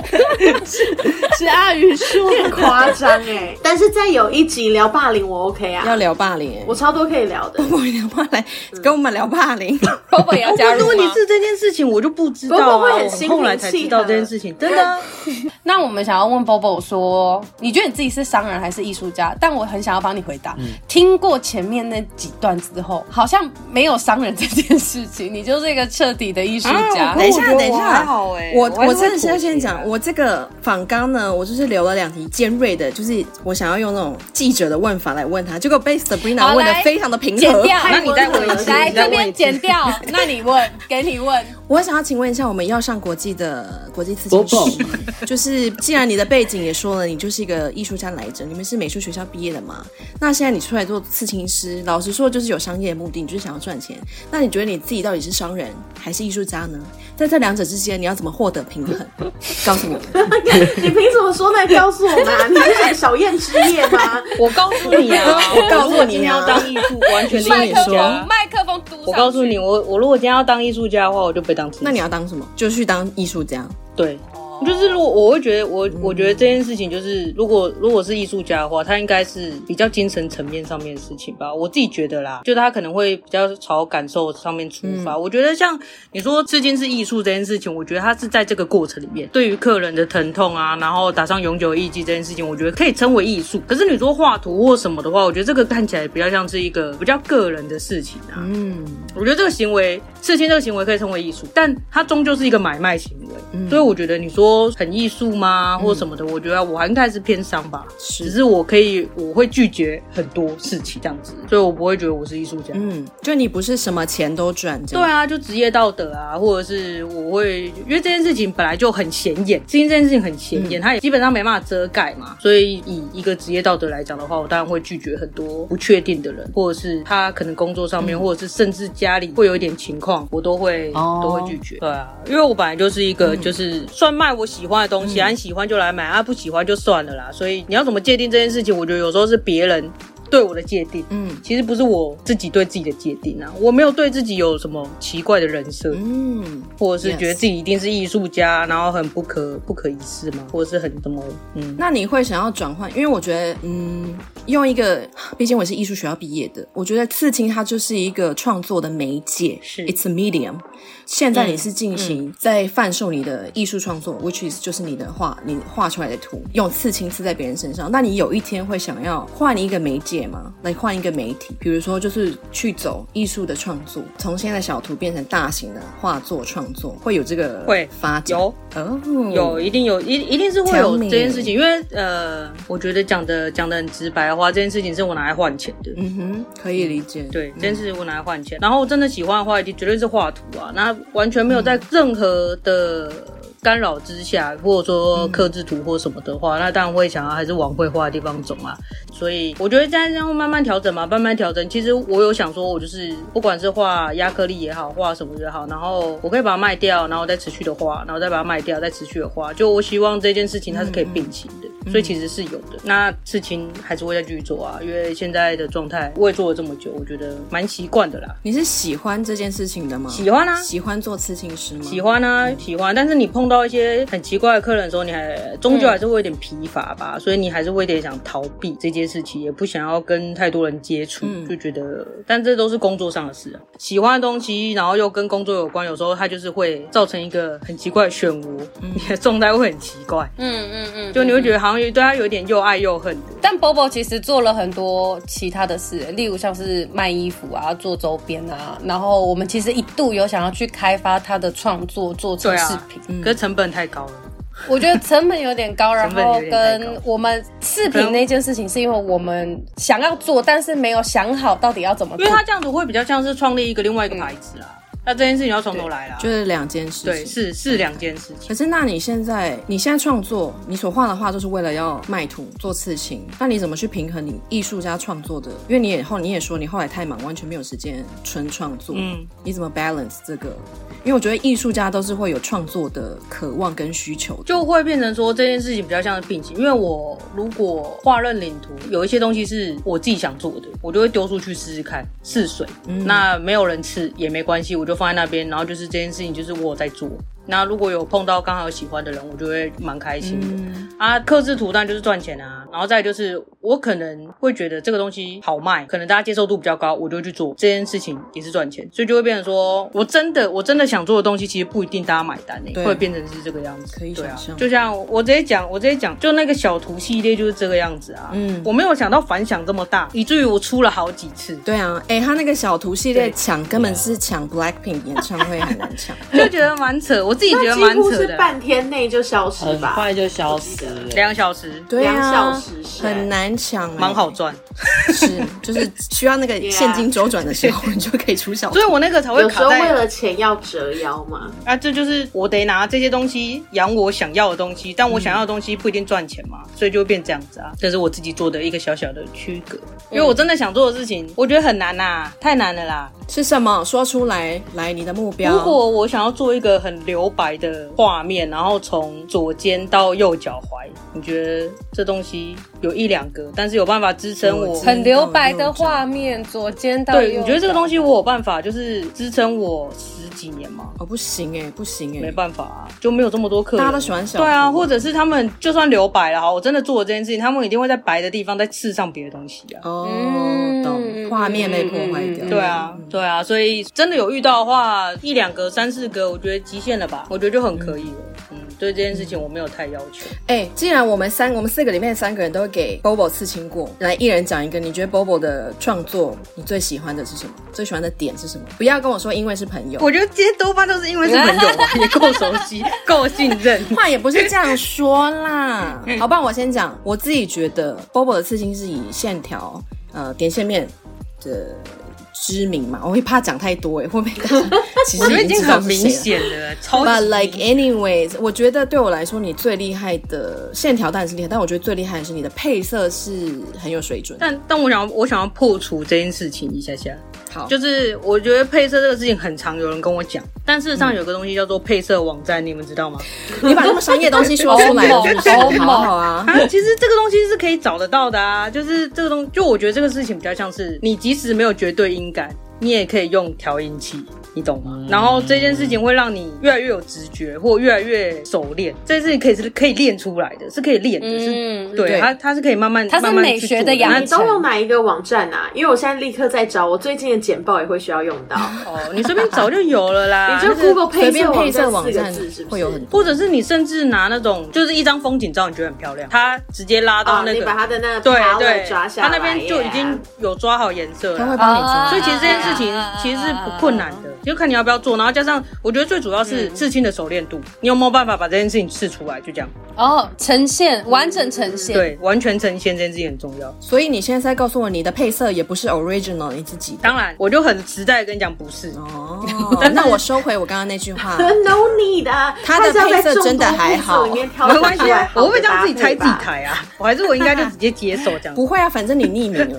[laughs] 是阿云说很 [laughs] 夸张哎。但是在有一集聊霸凌，我 OK 啊，要聊霸凌、欸，我超多可以聊的。我聊霸凌，跟我们聊霸凌。波波也要加入吗？问题是这件事情我就不知道、啊，波波会很心平气和我后来才知道这件事情，真的、啊。[laughs] 那我们想要问 Bobo 说，你觉得你自己是商人还是艺术家？但我很想要帮你回答。嗯、听过前面那几段之后，好像没有商人这件事情，[laughs] 你就是一个彻底的艺术家。等一下，等一下，还好哎，我我真的是要先讲，我这个访纲呢，我就是留了两题尖锐的，就是我想要用那种记者的问法来问他，结果被 Sabrina 问的非常的平和。剪掉，那你再问一次，来这边剪掉。[laughs] 那你问，给你问。我想要请问一下，我们要上国际的国际刺青师，[laughs] 就是既然你的背景也说了，你就是一个艺术家来着，你们是美术学校毕业的嘛？那现在你出来做刺青师，老实说就是有商业目的，你就是想要赚钱。那你觉得你自己到底是商人还是艺术家呢？在这两者之间，你要怎么获得平衡？[laughs] 告诉我们，你凭什么说那？告诉我们啊！你是小燕之夜吗？[laughs] 我告诉你啊！我告诉你，今天要当艺术，完全的艺术家。麦克风嘟。我告诉你，我我如果今天要当艺术家的话，我就被当。那你要当什么？就去当艺术家。对。就是如果我会觉得我我觉得这件事情就是如果如果是艺术家的话，他应该是比较精神层面上面的事情吧。我自己觉得啦，就他可能会比较朝感受上面出发。嗯、我觉得像你说刺青是艺术这件事情，我觉得他是在这个过程里面，对于客人的疼痛啊，然后打上永久印记这件事情，我觉得可以称为艺术。可是你说画图或什么的话，我觉得这个看起来比较像是一个比较个人的事情啊。嗯，我觉得这个行为刺青这个行为可以称为艺术，但它终究是一个买卖行为。嗯、所以我觉得你说很艺术。吗，或什么的？嗯、我觉得我还应该是偏商吧，是。只是我可以，我会拒绝很多事情这样子，所以我不会觉得我是艺术家。嗯，就你不是什么钱都赚，对啊，就职业道德啊，或者是我会，因为这件事情本来就很显眼，今天这件事情很显眼，嗯、它也基本上没办法遮盖嘛，所以以一个职业道德来讲的话，我当然会拒绝很多不确定的人，或者是他可能工作上面，嗯、或者是甚至家里会有一点情况，我都会、哦、都会拒绝。对啊，因为我本来就是一个就是算卖我喜欢的东西。啊，你喜欢就来买啊，不喜欢就算了啦。所以你要怎么界定这件事情？我觉得有时候是别人。对我的界定，嗯，其实不是我自己对自己的界定啊，我没有对自己有什么奇怪的人设，嗯，或者是觉得自己一定是艺术家然后很不可不可一世嘛，或者是很什么，嗯，那你会想要转换？因为我觉得，嗯，用一个，毕竟我是艺术学校毕业的，我觉得刺青它就是一个创作的媒介，是，it's a medium。现在你是进行在贩售你的艺术创作，嗯，which is 就是你的画，你画出来的图，用刺青刺在别人身上，那你有一天会想要换一个媒介？吗？来换一个媒体，比如说就是去走艺术的创作，从现在小图变成大型的画作创作，会有这个会发展？有哦，有一定有一一定是会有这件事情，因为呃，我觉得讲的讲的很直白的话，这件事情是我拿来换钱的，嗯哼，可以理解，对，这件事情我拿来换钱，然后我真的喜欢的话，一定绝对是画图啊，那完全没有在任何的。干扰之下，或者说克制图或什么的话，嗯、那当然会想要还是往绘画的地方走啊。所以我觉得这样慢慢调整嘛，慢慢调整。其实我有想说，我就是不管是画亚克力也好，画什么也好，然后我可以把它卖掉，然后再持续的画，然后再把它卖掉，再持续的画。就我希望这件事情它是可以并行的，嗯、所以其实是有的。嗯、那事情还是会再继续做啊，因为现在的状态我也做了这么久，我觉得蛮习惯的啦。你是喜欢这件事情的吗？喜欢啊，喜欢做刺青师吗？喜欢啊，喜欢。但是你碰到一些很奇怪的客人的时候，你还终究还是会有点疲乏吧，嗯、所以你还是会有点想逃避这件事情，也不想要跟太多人接触，嗯、就觉得，但这都是工作上的事啊。喜欢的东西，然后又跟工作有关，有时候它就是会造成一个很奇怪的漩涡，嗯、[laughs] 你的状态会很奇怪。嗯嗯嗯，就你会觉得好像对他有点又爱又恨。但 Bobo 其实做了很多其他的事，例如像是卖衣服啊，做周边啊，然后我们其实一度有想要去开发他的创作，做成视频，啊、可是成本太高了。我觉得成本有点高，然后跟我们视频那件事情，是因为我们想要做，但是没有想好到底要怎么做。因为他这样子会比较像是创立一个另外一个牌子啦。那这件事情要从头来了，就是两件事情，对，是是两件事情。可是那你现在你现在创作，你所画的画都是为了要卖图做刺青，那你怎么去平衡你艺术家创作的？因为你也后你也说你后来太忙，完全没有时间纯创作，嗯，你怎么 balance 这个？因为我觉得艺术家都是会有创作的渴望跟需求，就会变成说这件事情比较像是病情。因为我如果画认领图，有一些东西是我自己想做的，我就会丢出去试试看试水，嗯，那没有人吃也没关系，我就放在那边，然后就是这件事情就是我在做。那如果有碰到刚好有喜欢的人，我就会蛮开心的。嗯、啊，克制图当然就是赚钱啊，然后再就是我可能会觉得这个东西好卖，可能大家接受度比较高，我就会去做这件事情也是赚钱，所以就会变成说我真的我真的想做的东西，其实不一定大家买单诶、欸，会变成是这个样子。可以想象、啊，就像我直接讲，我直接讲，就那个小图系列就是这个样子啊。嗯，我没有想到反响这么大，以至于我出了好几次。对啊，哎、欸，他那个小图系列抢根本是抢 Blackpink 演唱会很难抢，[laughs] 就觉得蛮扯，我自己觉得蛮扯。是半天内就消失吧，很快就消失了，两小时，对啊，两小时很难抢，蛮好赚，[laughs] 是就是需要那个现金周转的时候，你就可以出小，[laughs] 所以我那个才会卡在为了钱要折腰嘛。啊，这就是我得拿这些东西养我想要的东西，但我想要的东西不一定赚钱嘛，所以就会变这样子啊。这是我自己做的一个小小的区隔，因为我真的想做的事情，我觉得很难呐，太难了啦。是什么？说出来，来你的目标。如果我想要做一个很留白的画面，然后从左肩到右脚踝，你觉得这东西有一两个，但是有办法支撑我很留白的画面，左肩到右。对，你觉得这个东西我有办法，就是支撑我十几年吗？哦，不行哎，不行哎，没办法啊，就没有这么多客人。大家都喜欢小。对啊，或者是他们就算留白了，哈，我真的做了这件事情，他们一定会在白的地方再刺上别的东西啊。哦，懂，画面被破坏掉。对啊，对啊，所以真的有遇到的话，一两个、三四个，我觉得极限了吧？我觉得就很可以了。嗯，对这件事情我没有太要求。哎，既然我们三、我们四个里面三个人都给 Bobo 刺青过，来一人讲一个，你觉得 Bobo 的创作你最喜欢的是什么？最喜欢的点是什么？不要跟我说因为是朋友，我觉得这些多半都是因为是朋友吧，也够熟悉、够信任。话也不是这样说啦。[laughs] 好吧，我先讲，我自己觉得 Bobo 的刺青是以线条、呃点线面的。知名嘛，我会怕讲太多哎，会不会？[laughs] 其实已经很明显的，超级。But like anyways，我觉得对我来说，你最厉害的线条当然是厉害，但我觉得最厉害的是你的配色是很有水准。但但我想要，我想要破除这件事情一下下。好，就是我觉得配色这个事情很常有人跟我讲，但事实上有个东西叫做配色网站，你们知道吗？[laughs] 你把那么商业东西说 [laughs] 出来，好好好啊。其实这个东西是可以找得到的啊，就是这个东，就我觉得这个事情比较像是你即使没有绝对音感，你也可以用调音器。你懂吗？然后这件事情会让你越来越有直觉，或越来越熟练。这件事情可以是可以练出来的，是可以练的，是，对，它它是可以慢慢，它是美学的养成。你都有哪一个网站啊？因为我现在立刻在找，我最近的简报也会需要用到。哦，你随便找就有了啦。[laughs] 你就 Google 配色配色网站会有很多，或者是你甚至拿那种就是一张风景照，你觉得很漂亮，它直接拉到那个，你把它的那个对对抓下来，它那边就已经有抓好颜色了，它会帮你抓。所以其实这件事情其实是不困难的。就看你要不要做，然后加上我觉得最主要是刺青的熟练度，你有没有办法把这件事情刺出来？就这样哦，呈现完整呈现，对，完全呈现这件事情很重要。所以你现在在告诉我，你的配色也不是 original 你自己的？当然，我就很实在的跟你讲，不是哦。[laughs] 那我收回我刚刚那句话，no need 啊，他的配色真的还好，没关系啊，我会不会这样自己拆自己台啊？我还是我应该就直接接受这样？[laughs] 不会啊，反正你匿名了，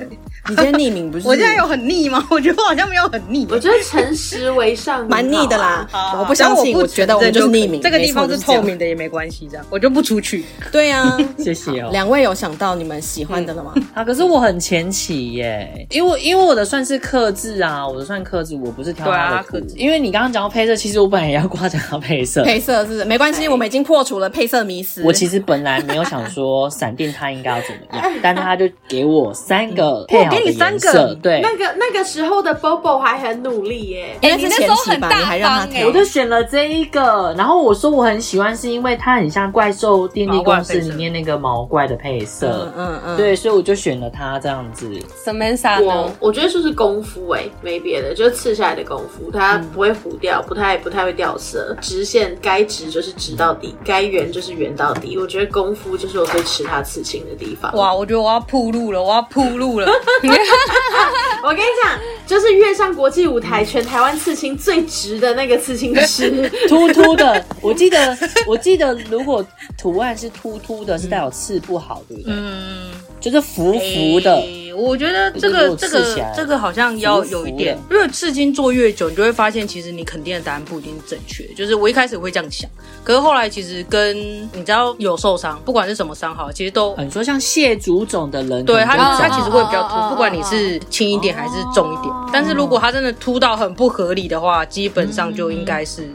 你今天匿名不是？[laughs] 我现在有很腻吗？[laughs] 我觉得我好像没有很腻，我觉得诚实为上，蛮腻的啦。我不相信，我觉得我们就是匿名，这个地方是透明的也没关系，这样我就不出去。[laughs] 对呀，谢谢哦。两位有想到你们喜欢的了吗？啊，可是我很前期耶，因为因为我的算是克制啊，我的算克制，我不是挑他的克制。因为你刚刚讲到配色，其实我本来也要夸奖他配色。配色是没关系，我们已经破除了配色迷思。我其实本来没有想说闪电他应该要怎么样，但他就给我三个配好的颜色。对，那个那个时候的 Bobo 还很努力耶，因为是前期吧，你还让他挑，我就选了这一个。然后我说我很喜欢，是因为它很像怪兽电力公司里面那个毛怪的配色。嗯嗯，对，所以我就选了它这样子。Samantha 我我觉得就是功夫哎，没别的，就是刺下来的功夫，它不会糊掉，不太不太会掉色，直线该直就是直到底，该圆就是圆到底。我觉得功夫就是我最吃它刺青的地方。哇，我觉得我要铺路了，我要铺路了。[laughs] [laughs] 我跟你讲，就是跃上国际舞台，全台湾刺青最值的那个刺青师，[laughs] 秃秃的。我记得，我记得，如果图案是秃秃的，是代表刺不好，对不对？嗯，就是浮浮的。欸、我觉得这个这个这个好像要有一点，因为刺青做越久，你就会发现，其实你肯定的答案不一定正确。就是我一开始会这样想，可是后来其实跟你知道有受伤，不管是什么伤好，其实都你说像蟹足肿的人，对他他其实会比较凸，不管你是轻一点还是重一点。但是如果他真的凸到很不合理的话，基本上就应该是。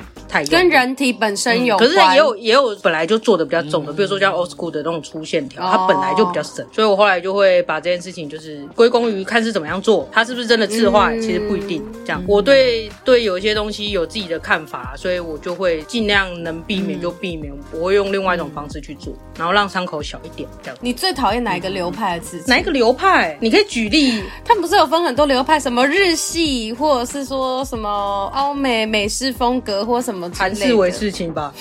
跟人体本身有关，可是也有也有本来就做的比较重的，比如说像 old school 的那种粗线条，它本来就比较深，所以我后来就会把这件事情就是归功于看是怎么样做，它是不是真的刺坏，其实不一定。这样，我对对有一些东西有自己的看法，所以我就会尽量能避免就避免，我会用另外一种方式去做，然后让伤口小一点。这样。你最讨厌哪一个流派的刺青？哪一个流派？你可以举例。他们不是有分很多流派，什么日系，或者是说什么欧美美式风格，或什么韩式为事情吧。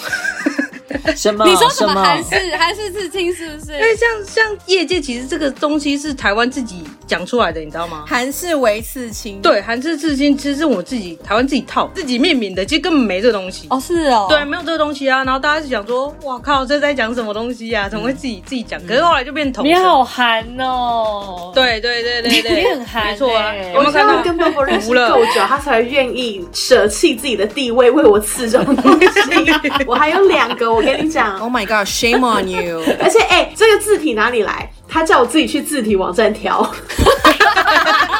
[laughs] 什么？你说什么韩式韩式刺青是不是？因为像像业界其实这个东西是台湾自己讲出来的，你知道吗？韩式微刺青，对，韩式刺青其实是我自己台湾自己套自己命名的，其实根本没这个东西。哦，是哦，对，没有这个东西啊。然后大家就想说，哇靠，这在讲什么东西啊？怎么会自己自己讲？可是后来就变同。你好韩哦！对对对对对，[laughs] 你很韩，没错啊。我们看到跟 Bobo 认识够久，他才愿意舍弃自己的地位为我刺这种东西。[laughs] 我还有两个，我跟你讲。Oh my god, shame on you！而且，哎、欸，这个字体哪里来？他叫我自己去字体网站调。[laughs]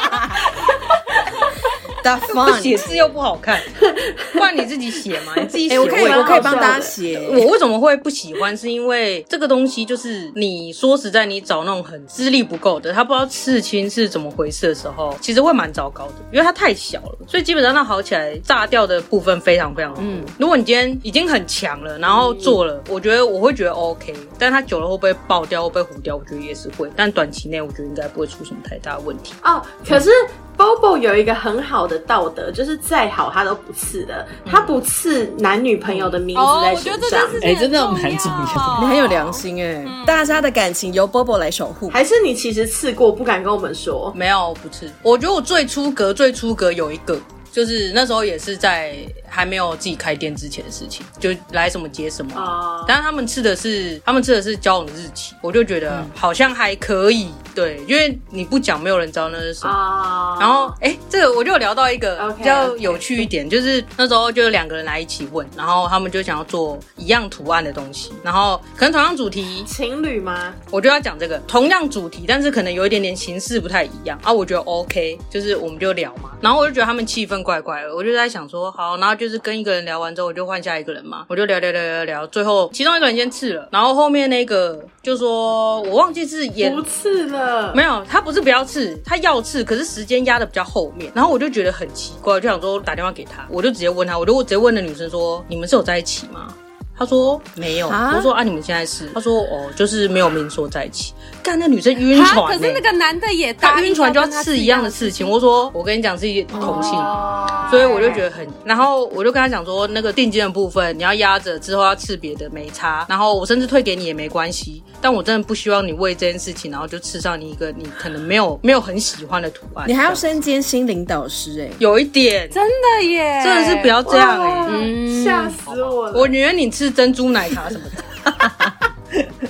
[laughs] 不写字又不好看，不然你自己写嘛，你自己写。我可以，我可以帮大家写。我为什么会不喜欢？是因为这个东西就是你说实在，你找那种很资历不够的，他不知道刺青是怎么回事的时候，其实会蛮糟糕的，因为它太小了，所以基本上它好起来炸掉的部分非常非常多。嗯，如果你今天已经很强了，然后做了，我觉得我会觉得 OK，但它久了会不会爆掉，会不会糊掉？我觉得也是会，但短期内我觉得应该不会出什么太大的问题。哦，可是。Bobo 有一个很好的道德，就是再好他都不刺的，他不刺男女朋友的名字在身上。哎，真的蛮重要，你很有良心哎。大家的感情由 Bobo 来守护，还是你其实刺过，不敢跟我们说？没有，不刺。我觉得我最出格、最出格有一个，就是那时候也是在。还没有自己开店之前的事情，就来什么结什么。啊，但是他们吃的是，他们吃的是交往的日期，我就觉得好像还可以。对，因为你不讲，没有人知道那是什么。啊，然后哎，这个我就聊到一个比较有趣一点，就是那时候就有两个人来一起问，然后他们就想要做一样图案的东西，然后可能同样主题，情侣吗？我就要讲这个同样主题，但是可能有一点点形式不太一样啊。我觉得 OK，就是我们就聊嘛，然后我就觉得他们气氛怪怪的，我就在想说好，然后就是跟一个人聊完之后，我就换下一个人嘛，我就聊聊聊聊聊，最后其中一个人先刺了，然后后面那个就说我忘记是也不刺了，没有，他不是不要刺，他要刺，可是时间压的比较后面，然后我就觉得很奇怪，就想说打电话给他，我就直接问他，我就直接问那女生说，你们是有在一起吗？他说没有，我说啊，你们现在是？他说哦，就是没有明说在一起。干，那女生晕船，可是那个男的也他晕船就要刺一样的事情。我说我跟你讲是同性，所以我就觉得很，然后我就跟他讲说，那个定金的部分你要压着，之后要刺别的没差，然后我甚至退给你也没关系。但我真的不希望你为这件事情，然后就刺上你一个你可能没有没有很喜欢的图案。你还要身兼心灵导师哎，有一点真的耶，真的是不要这样哎，吓死我了！我宁愿你吃珍珠奶茶什么的。[laughs]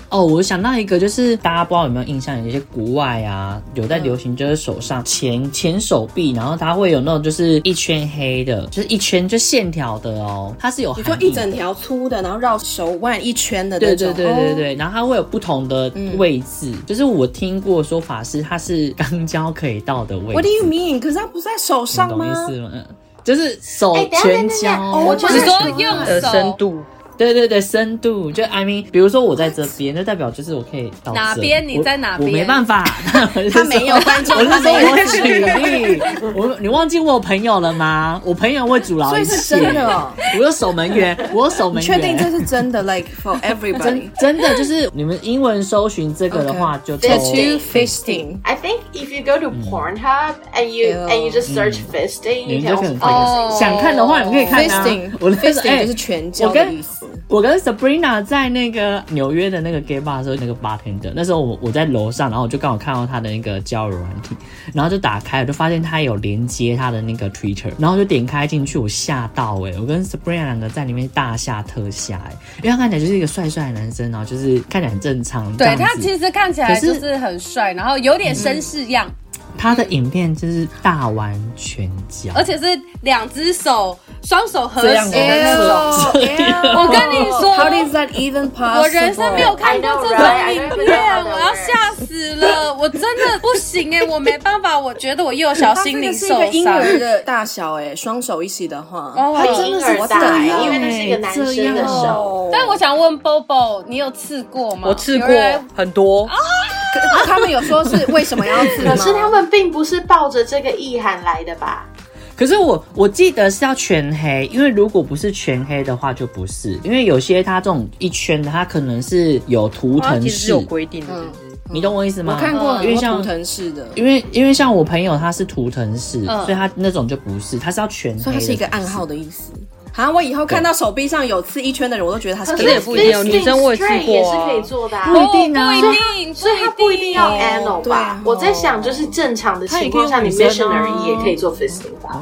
哦，我想到一个，就是大家不知道有没有印象，有一些国外啊有在流行，就是手上前前手臂，然后它会有那种就是一圈黑的，就是一圈就线条的哦，它是有你说一整条粗的，然后绕手腕一圈的那种，对对对对对，然后它会有不同的位置，嗯、就是我听过说法是它是肛交可以到的位置。What do you mean？可是它不在手上吗？懂意思吗？就是手全交，我就是说用的深度。对对对，深度就 I mean，比如说我在这边，就代表就是我可以到哪边？你在哪边？我没办法，[laughs] 他没有观众，我是说我举例。我你忘记我有朋友了吗？我朋友会阻挠一切。所以是真的哦，我有守门员，[laughs] 我有守门员。确定这是真的？Like for [laughs] everybody，真真的就是你们英文搜寻这个的话，就 tattoo fisting。I think if you go to Pornhub and you and you just search fisting，你就可以看。想看的话，你们可以看啊。fisting，我的 fisting 就是全交的意思。我跟 Sabrina 在那个纽约的那个 gay bar 的时候，那个 bartender，那时候我我在楼上，然后我就刚好看到他的那个交友软体，然后就打开，我就发现他有连接他的那个 Twitter，然后就点开进去，我吓到哎、欸，我跟 Sabrina 两个在里面大吓特吓哎、欸，因为他看起来就是一个帅帅的男生，然后就是看起来很正常，对他其实看起来就是很帅，然后有点绅士样。嗯他的影片就是大玩拳脚，而且是两只手双手合十的那种。我跟你说，How is that even possible？我人生没有看过这种影片，我要吓死了！我真的不行哎，我没办法，我觉得我幼小心灵受伤。婴儿的大小哎，双手一起的话，哦，真的是大，因为那是一个男生的手。但我想问 Bobo，你有刺过吗？我刺过很多。他们有说是为什么要刺吗？可是他们并不是抱着这个意涵来的吧？可是我我记得是要全黑，因为如果不是全黑的话就不是，因为有些它这种一圈的，它可能是有图腾式，有规定的，你懂我意思吗？我看过，因为像图腾式的，因为因为像我朋友他是图腾式，所以他那种就不是，他是要全黑，所以它是一个暗号的意思。好像我以后看到手臂上有刺一圈的人，我都觉得他是。可是也不一定，女生我也试过，也是可以做的，不一定啊，不一定，[laughs] 所以他不一定要 anal 吧？我在想，就是正常的情况下，你 missionary 也可以做 fisting 吧？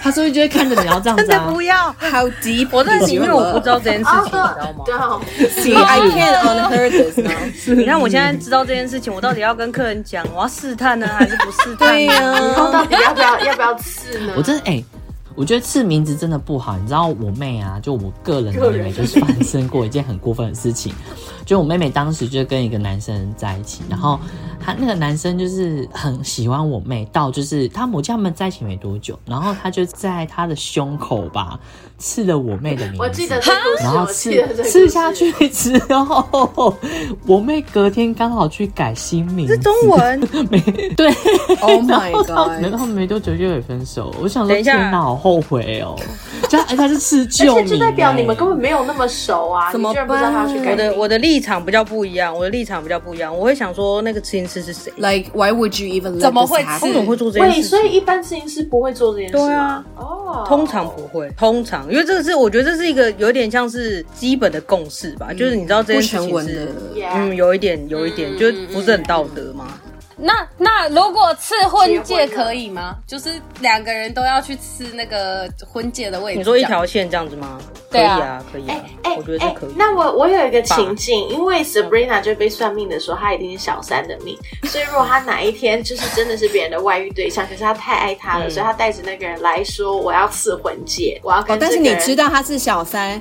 他是不是就会看着你要这样子？[laughs] 真的不要，How deep？我在里面我不知道这件事情，你知道吗？See, I can't unheard this now。[laughs] 你看我现在知道这件事情，我到底要跟客人讲，我要试探呢，还是不试探？对呀，到底要不要要不要刺呢？我真的哎。我觉得刺名字真的不好，你知道我妹啊，就我个人的妹妹，就是发生过一件很过分的事情，就我妹妹当时就跟一个男生在一起，然后他那个男生就是很喜欢我妹，到就是他母亲他们在一起没多久，然后他就在他的胸口吧刺了我妹的名字，我记得，然后刺刺下去之后，我妹隔天刚好去改新名字，是中文，[laughs] 没对，Oh my god，然后没多久就有分手，我想说天哪，好。后悔哦，这哎，他是刺旧，而且就代表你们根本没有那么熟啊！怎么不知道他去改？我的我的立场比较不一样，我的立场比较不一样，我会想说那个刺青师是谁？Like why would you even？怎么会？他怎么会做这件事？所以一般刺青师不会做这件事。对啊，哦，通常不会，通常因为这个是我觉得这是一个有点像是基本的共识吧，就是你知道这件事情是嗯，有一点有一点，就不是很道德嘛。那那如果刺婚戒可以吗？就是两个人都要去吃那个婚戒的位置。你说一条线这样子吗？对啊，可以啊，可以啊。哎，我觉得是可以。那我我有一个情境，因为 Sabrina 就被算命的时候，她一定是小三的命，所以如果她哪一天就是真的是别人的外遇对象，可是她太爱他了，所以她带着那个人来说，我要刺婚戒，我要跟。但是你知道他是小三。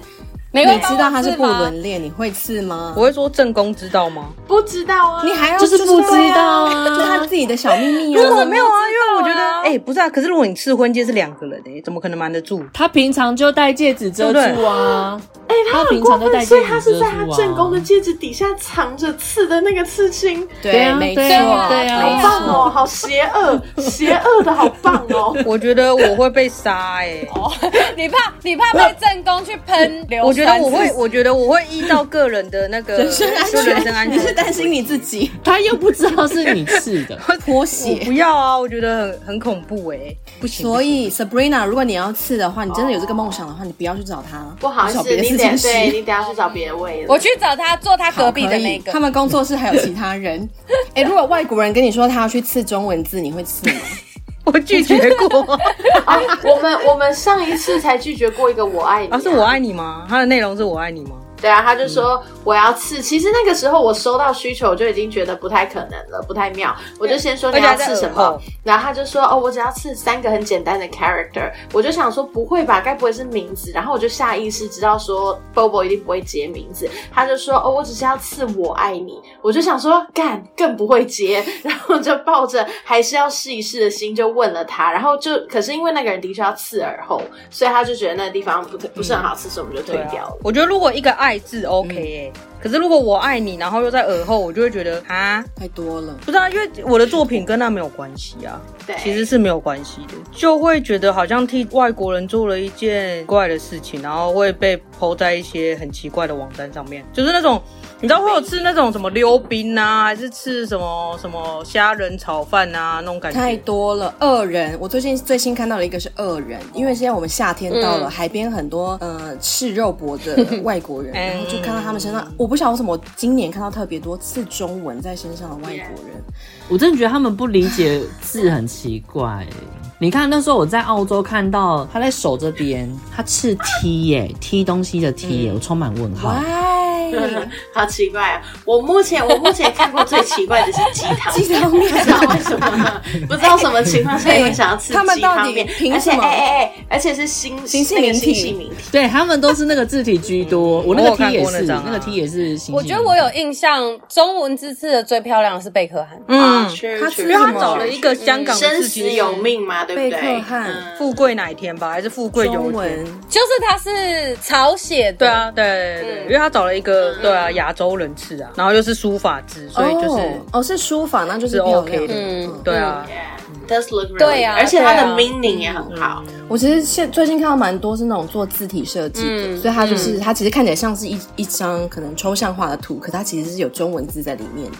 你知道他是不伦恋，你会刺吗？我会说正宫知道吗？不知道啊，你还要就是不知道啊，就他自己的小秘密啊。如果没有啊，因为我觉得，哎，不是啊。可是如果你刺婚戒是两个人哎，怎么可能瞒得住？他平常就戴戒指遮住啊。哎，他平常就戴戒指，所以他是在他正宫的戒指底下藏着刺的那个刺青。对啊，没错，对啊，好棒哦，好邪恶，邪恶的好棒哦。[laughs] 我觉得我会被杀哎。[laughs] 哦，你怕你怕被正宫去喷流？我觉得我会，我觉得我会依照个人的那个 [laughs] 人身安全，人身安全，你是担心你自己，他又不知道是你刺的，脱血。不要啊，我觉得很很恐怖哎，不行。所以 Sabrina，如果你要刺的话，你真的有这个梦想的话，你不要去找他，不好意思，你得对，你等下去找别位了。我去找他，坐他隔壁的那个。他们工作室还有其他人。[laughs] 哎，如果外国人跟你说他要去刺中文字，你会刺吗？[laughs] 我拒绝过。[laughs] 我们我们上一次才拒绝过一个我爱你。啊，是我爱你吗？他的内容是我爱你吗？对啊，他就说我要刺。其实那个时候我收到需求，我就已经觉得不太可能了，不太妙。我就先说你要刺什么，然后他就说哦，我只要刺三个很简单的 character。我就想说不会吧，该不会是名字？然后我就下意识知道说 Bobo 一定不会接名字。他就说哦，我只是要刺我爱你。我就想说干更不会接，然后就抱着还是要试一试的心就问了他。然后就可是因为那个人的确要刺耳后，所以他就觉得那个地方不不是很好刺，所以我们就退掉了。我觉得如果一个爱。爱字 OK 哎、欸，嗯、可是如果我爱你，然后又在耳后，我就会觉得啊，太多了。不是啊，因为我的作品跟他没有关系啊，对，其实是没有关系的，就会觉得好像替外国人做了一件怪的事情，然后会被 po 在一些很奇怪的网站上面，就是那种你知道会有吃那种什么溜冰啊，还是吃什么什么虾仁炒饭啊那种感觉？太多了，恶人。我最近最新看到了一个是恶人，因为现在我们夏天到了，嗯、海边很多呃吃肉搏的外国人，[laughs] 然后就看到他们身上，嗯、我不晓得为什么我今年看到特别多刺中文在身上的外国人，我真的觉得他们不理解字很奇怪。你看那时候我在澳洲看到他在手这边，他刺 T 耶踢东西的 T 耶，我充满问号。[laughs] 好奇怪啊！我目前我目前看过最奇怪的是鸡汤鸡汤面，不知道为什么，不知道什么情况下会想要吃鸡汤面，凭什么？哎哎哎！而且是新新细明体，对他们都是那个字体居多。我那个 T 也是，那个 T 也是。我觉得我有印象，中文字刺的最漂亮的是贝克汉。嗯，他因为他找了一个香港生死有命嘛，对不对？贝克汉，富贵哪一天吧，还是富贵有天？就是他是朝鲜的，对啊，对对对，因为他找了一个。对啊，亚洲人刺啊，然后又是书法字，所以就是哦，是书法，那就是 OK 的。嗯，对啊，Does look really 对啊，而且它的 meaning 也很好。我其实现最近看到蛮多是那种做字体设计的，所以它就是它其实看起来像是一一张可能抽象化的图，可它其实是有中文字在里面的。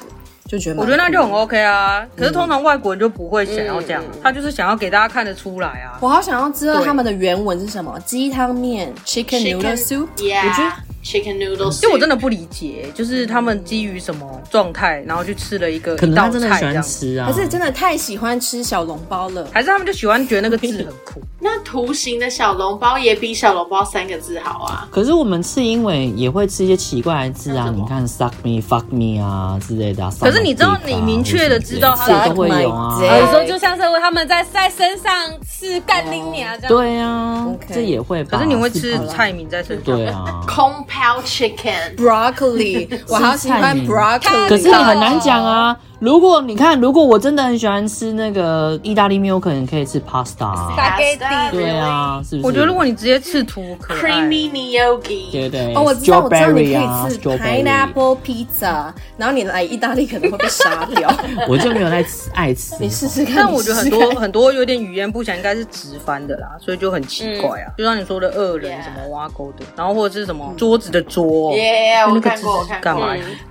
就觉得，我觉得那就很 OK 啊。可是通常外国人就不会想要这样，他就是想要给大家看得出来啊。我好想要知道他们的原文是什么，鸡汤面 （Chicken Noodle Soup）。我觉得 Chicken Noodle Soup，因为我真的不理解，就是他们基于什么状态，然后去吃了一个一道菜这样。还是真的太喜欢吃小笼包了，还是他们就喜欢觉得那个字很酷？[laughs] 那图形的小笼包也比小笼包三个字好啊。可是我们吃英文也会吃一些奇怪的字啊，你看 suck me fuck me 啊之类的。可是你知道，你明确的知道他都会有啊。有时候就像是他们在在身上吃干拎你啊这样。对啊，这也会。可是你会吃菜名在身上？对啊。空泡 chicken [laughs] broccoli，[laughs] 我好喜欢 broccoli。可是你很难讲啊。如果你看，如果我真的很喜欢吃那个意大利面，我可能可以吃 pasta。对啊，是不是？我觉得如果你直接吃图，creamy gnocchi，对对。哦，我知道，我知道你可以吃 pineapple pizza，然后你来意大利可能会被杀掉。[laughs] 我就没有在吃爱吃，你试试看。但我觉得很多很多有点语言不详，应该是直翻的啦，所以就很奇怪啊。就像你说的恶人什么挖沟的，然后或者是什么桌子的桌，耶，我看过，我看过。干嘛？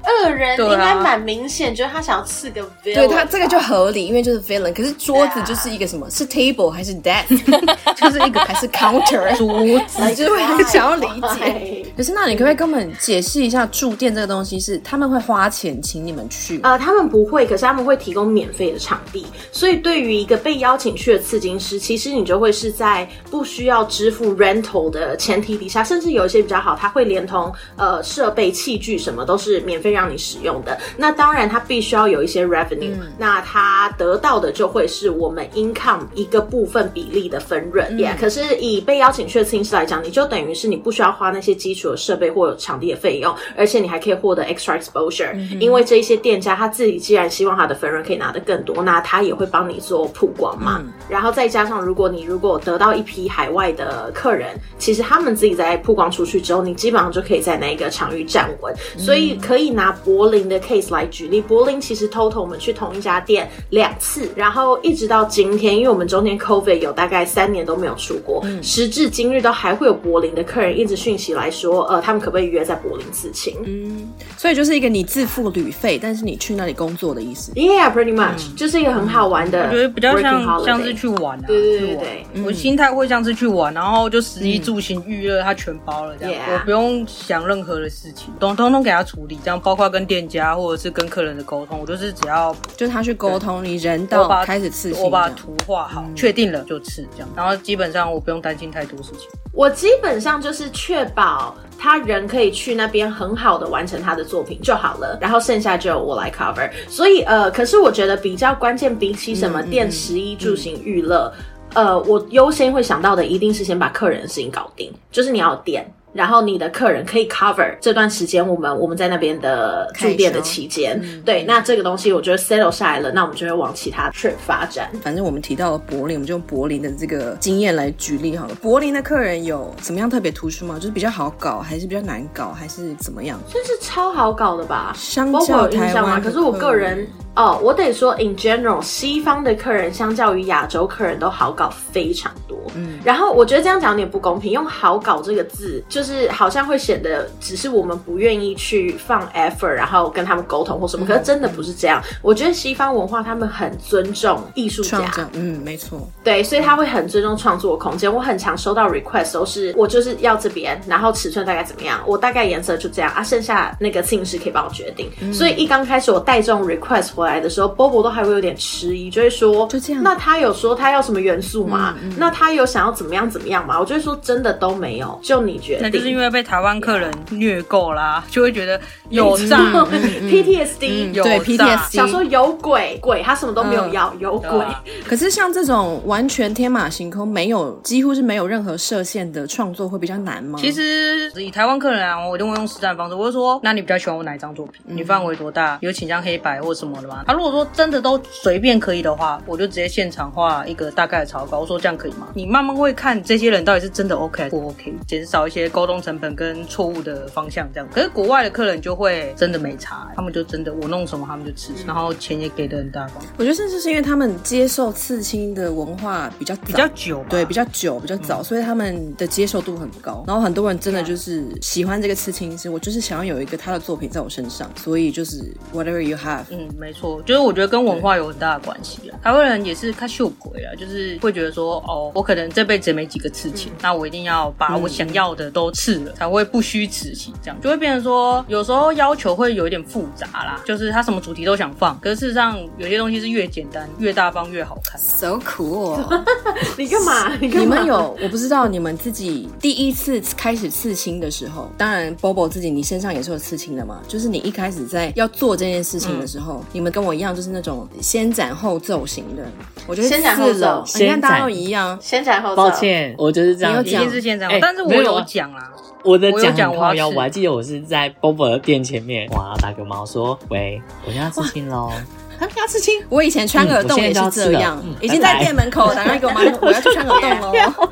恶人应该蛮明显，就是他想要。四个 villain，对他这个就合理，因为就是 villain。可是桌子就是一个什么？是 table 还是 desk？[laughs] 就是一个还是 counter？[laughs] 桌子就是会很想要理解。可是那你可不可以跟我们解释一下住店这个东西？是他们会花钱请你们去？呃，他们不会，可是他们会提供免费的场地。所以对于一个被邀请去的刺金师，其实你就会是在不需要支付 rental 的前提底下，甚至有一些比较好，他会连同呃设备器具什么都是免费让你使用的。那当然，他必须要有。一些 revenue，嗯、那他得到的就会是我们 income 一个部分比例的分润。Yeah，、嗯、可是以被邀请去的刺青师来讲，你就等于是你不需要花那些基础的设备或者场地的费用，而且你还可以获得 extra exposure、嗯。因为这一些店家他自己既然希望他的分润可以拿得更多，那他也会帮你做曝光嘛。嗯、然后再加上，如果你如果得到一批海外的客人，其实他们自己在曝光出去之后，你基本上就可以在那一个场域站稳。嗯、所以可以拿柏林的 case 来举例，柏林其实。偷我们去同一家店两次，然后一直到今天，因为我们中间 COVID 有大概三年都没有出国，嗯、时至今日都还会有柏林的客人一直讯息来说，呃，他们可不可以约在柏林刺青？嗯，所以就是一个你自付旅费，但是你去那里工作的意思。Yeah，pretty much，、嗯、就是一个很好玩的，我觉得比较像像是去玩啊，对对对对，我心态会像是去玩，然后就食衣住行娱乐，他全包了这样，嗯、我不用想任何的事情，通通通给他处理，这样包括跟店家或者是跟客人的沟通，我就是只要。就他去沟通，你人到开始刺青，我把图画好，确定了就刺这样。然后基本上我不用担心太多事情。我基本上就是确保他人可以去那边很好的完成他的作品就好了，然后剩下就我来 cover。所以呃，可是我觉得比较关键，比起什么电、十一住行娱乐，呃，我优先会想到的一定是先把客人的事情搞定，就是你要点。然后你的客人可以 cover 这段时间，我们我们在那边的住店的期间，嗯、对，那这个东西我觉得 settle 下来了，那我们就会往其他 trip 发展。反正我们提到了柏林，我们就用柏林的这个经验来举例好了。柏林的客人有怎么样特别突出吗？就是比较好搞，还是比较难搞，还是怎么样？算是超好搞的吧，相较台湾，可是我个人。哦，我得说，in general，西方的客人相较于亚洲客人都好搞非常多。嗯，然后我觉得这样讲有点不公平，用“好搞”这个字，就是好像会显得只是我们不愿意去放 effort，然后跟他们沟通或什么。嗯、可是真的不是这样。我觉得西方文化他们很尊重艺术家，嗯，没错，对，所以他会很尊重创作空间。我很常收到 request 都是我就是要这边，然后尺寸大概怎么样，我大概颜色就这样啊，剩下那个摄影师可以帮我决定。嗯、所以一刚开始我带这种 request 回来的时候，Bobo 都还会有点迟疑，就会说就这样。那他有说他要什么元素吗？嗯嗯、那他有想要怎么样怎么样吗？我就会说真的都没有，就你决定。那就是因为被台湾客人虐够啦，就会觉得有诈、PTSD，、嗯、有对 PTSD，想说有鬼鬼，他什么都没有要，嗯、有鬼。可是像这种完全天马行空，没有几乎是没有任何设限的创作，会比较难吗？其实以台湾客人来讲，我就会用实战方式，我就说，那你比较喜欢我哪一张作品？嗯、你范围多大？有倾向黑白或什么的吗？他如果说真的都随便可以的话，我就直接现场画一个大概的草稿。我说这样可以吗？你慢慢会看这些人到底是真的 OK 不 OK，减少一些沟通成本跟错误的方向这样。可是国外的客人就会真的没差，他们就真的我弄什么他们就吃，然后钱也给的很大方。我觉得甚至是因为他们接受刺青的文化比较比较久，对，比较久比较早，嗯、所以他们的接受度很高。然后很多人真的就是喜欢这个刺青师，我就是想要有一个他的作品在我身上，所以就是 whatever you have，嗯，没错，就是我觉得跟文化有很大的关系啊。台湾人也是看秀鬼啊，就是会觉得说，哦，我可能这辈子没几个刺青，嗯、那我一定要把我想要的都刺了，嗯、才会不虚此行，这样就会变成说，有时候要求会有一点复杂啦，就是他什么主题都想放，可是事实上有些东西是越简单越大方越好看。So cool，[laughs] 你干嘛？[laughs] 你干嘛？你们有我不知道你们自己第一次开始刺青的时候，当然 Bobo 自己你身上也是有刺青的嘛，就是你一开始在要做这件事情的时候，嗯、你们跟我一样，就是那种先斩后奏型的。我觉得先斩后奏，你看大家都一样，先斩后奏。抱歉，我就是这样，一定是先斩后，但是我有讲啦。我的讲很靠腰，我还记得我是在 Bobo 的店前面，哇，打个猫说，喂，我现在刺青喽。他要刺青，我以前穿耳洞也是这样，已经在店门口打电话给我妈，我要去穿耳洞 [laughs] 喽。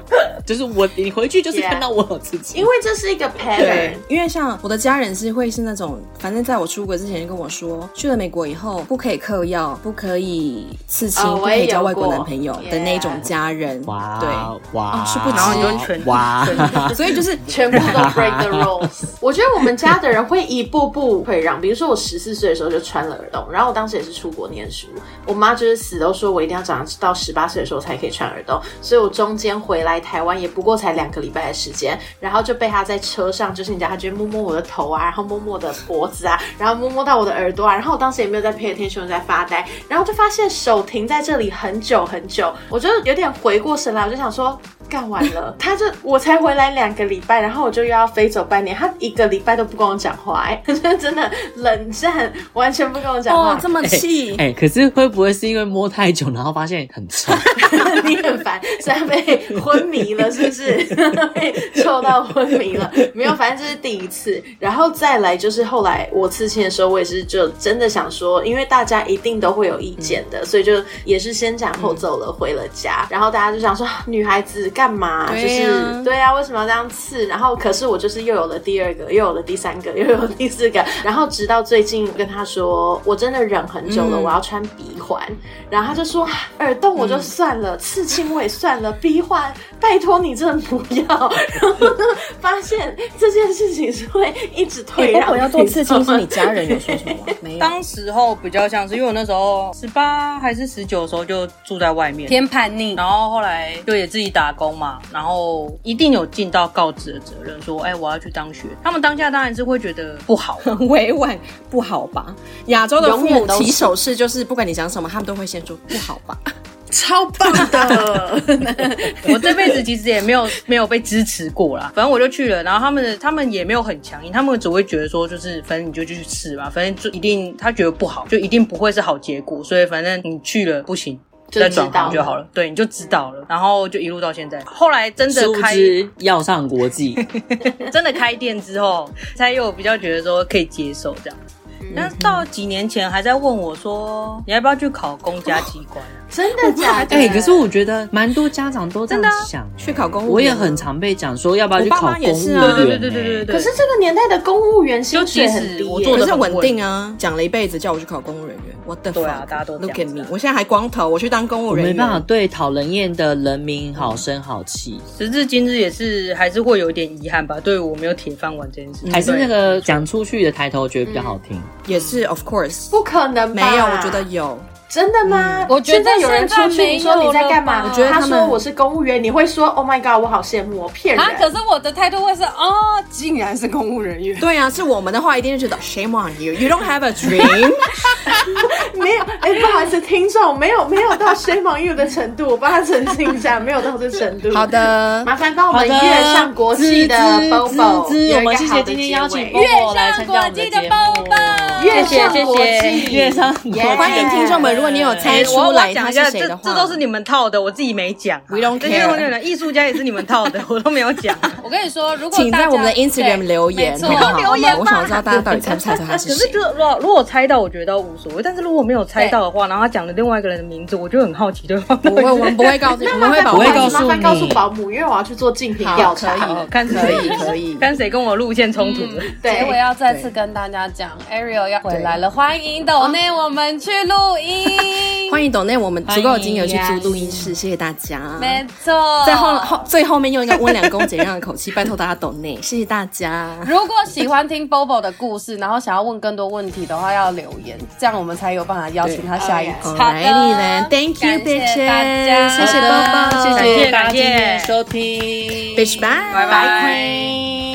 就是我，你回去就是看到我有刺青，因为这是一个 pattern。对，因为像我的家人是会是那种，反正在我出国之前就跟我说，去了美国以后不可以嗑药，不可以刺青，不可以交外国男朋友的那种家人。哇，对，哇，是不知哇，所以就是全部都 [laughs] break the rules。我觉得我们家的人会一步步退让，比如说我十四岁的时候就穿了耳洞，然后我当时也是出国念书，我妈就是死都说我一定要长到十八岁的时候才可以穿耳洞，所以我中间回来台湾。也不过才两个礼拜的时间，然后就被她在车上，就是你知道，他就摸摸我的头啊，然后摸摸我的脖子啊，然后摸摸到我的耳朵啊，然后我当时也没有在 pay attention，在发呆，然后就发现手停在这里很久很久，我就有点回过神来，我就想说。干完了，[laughs] 他就我才回来两个礼拜，然后我就又要飞走半年，他一个礼拜都不跟我讲话，哎，[laughs] 真的冷战，完全不跟我讲话，哦、这么气，哎、可是会不会是因为摸太久，然后发现很臭？[laughs] 你很烦，虽然被 [laughs] 昏迷了，是不是？[laughs] 被臭到昏迷了？没有，反正这是第一次，然后再来就是后来我刺青的时候，我也是就真的想说，因为大家一定都会有意见的，嗯、所以就也是先斩后奏了，回了家，然后大家就想说，女孩子干。嘛？就是对啊，为什么要这样刺？然后可是我就是又有了第二个，又有了第三个，又有了第四个，然后直到最近跟他说，我真的忍很久了，嗯、我要穿鼻环。然后他就说，耳洞我就算了，嗯、刺青我也算了，鼻环拜托你真的不要。然后呢，发现这件事情是会一直退让。[laughs] 欸、要做刺青，是你家人有说什么吗？[laughs] 没有。当时候比较像是，因为我那时候十八还是十九的时候就住在外面，偏叛逆，然后后来就也自己打工。嘛，然后一定有尽到告知的责任，说，哎，我要去当学。他们当下当然是会觉得不好，很 [laughs] 委婉，不好吧？亚洲的父母起手势就是，不管你讲什么，他们都会先说不好吧？超棒的！[laughs] 我这辈子其实也没有没有被支持过啦，反正我就去了，然后他们他们也没有很强硬，他们只会觉得说，就是反正你就继续吃吧，反正就一定他觉得不好，就一定不会是好结果，所以反正你去了不行。再转行就好了，对，你就知道了，然后就一路到现在。后来真的开要上国际，[laughs] 真的开店之后，才有比较觉得说可以接受这样。但是到几年前还在问我说，你要不要去考公家机关？[laughs] 真的假的？哎，可是我觉得蛮多家长都这样想，去考公务员。我也很常被讲说要不要去考公务员。对对对对对对。可是这个年代的公务员薪水很低，我做的很稳定啊，讲了一辈子叫我去考公务人员。我的对啊，大家都 look at me，我现在还光头，我去当公务人员，没办法对讨人厌的人民好声好气。时至今日也是还是会有一点遗憾吧，对我没有铁饭碗这件事，还是那个讲出去的抬头，我觉得比较好听，也是 of course，不可能吧，没有，我觉得有。真的吗？我觉得有人出去，你说你在干嘛？我觉得他说我是公务员，你会说 Oh my God，我好羡慕，我骗人。可是我的态度会是哦，竟然是公务人员。[laughs] 对啊，是我们的话一定是觉得 Shame on you，You don't have a dream。[laughs] 没有，哎，不好意思，听众没有没有到 Shame on you 的程度，我帮他澄清一下，没有到这程度。好的，麻烦帮我们月上国际的 Bobo，我们谢谢今天邀请月上国际的 Bobo，月上国际，月上欢迎听众们。如果你有猜出来他是谁的话，这都是你们套的，我自己没讲。We don't care。艺术家也是你们套的，[laughs] 我都没有讲。[laughs] 我跟你说，如果请在我们的 Instagram 留言，好不好？[laughs] 留言，我想知道大家到底猜不猜出他是谁。可是，如果如果猜到，我觉得都无所谓。但是如果没有猜到的话，然后他讲了另外一个人的名字，我就很好奇，对吧？不会，我们不会告诉你，我们会保护，麻烦告诉保姆，因为我要去做竞品调查，看可以可以，看谁跟我路线冲突的。对，我要再次跟大家讲，Ariel 要回来了，欢迎抖内我们去录音，欢迎董内我们足够的金额去租录音室，谢谢大家。没错，在后后最后面用一个温良恭俭让的口气，拜托大家抖内，谢谢大家。如果喜欢听 Bobo 的故事，然后想要问更多问题的话，要留言，这样我们才有办法邀请他下一集。好的，Thank you，谢谢大家，谢谢 Bobo，谢谢大家。今天收听，Bitch bye，拜拜。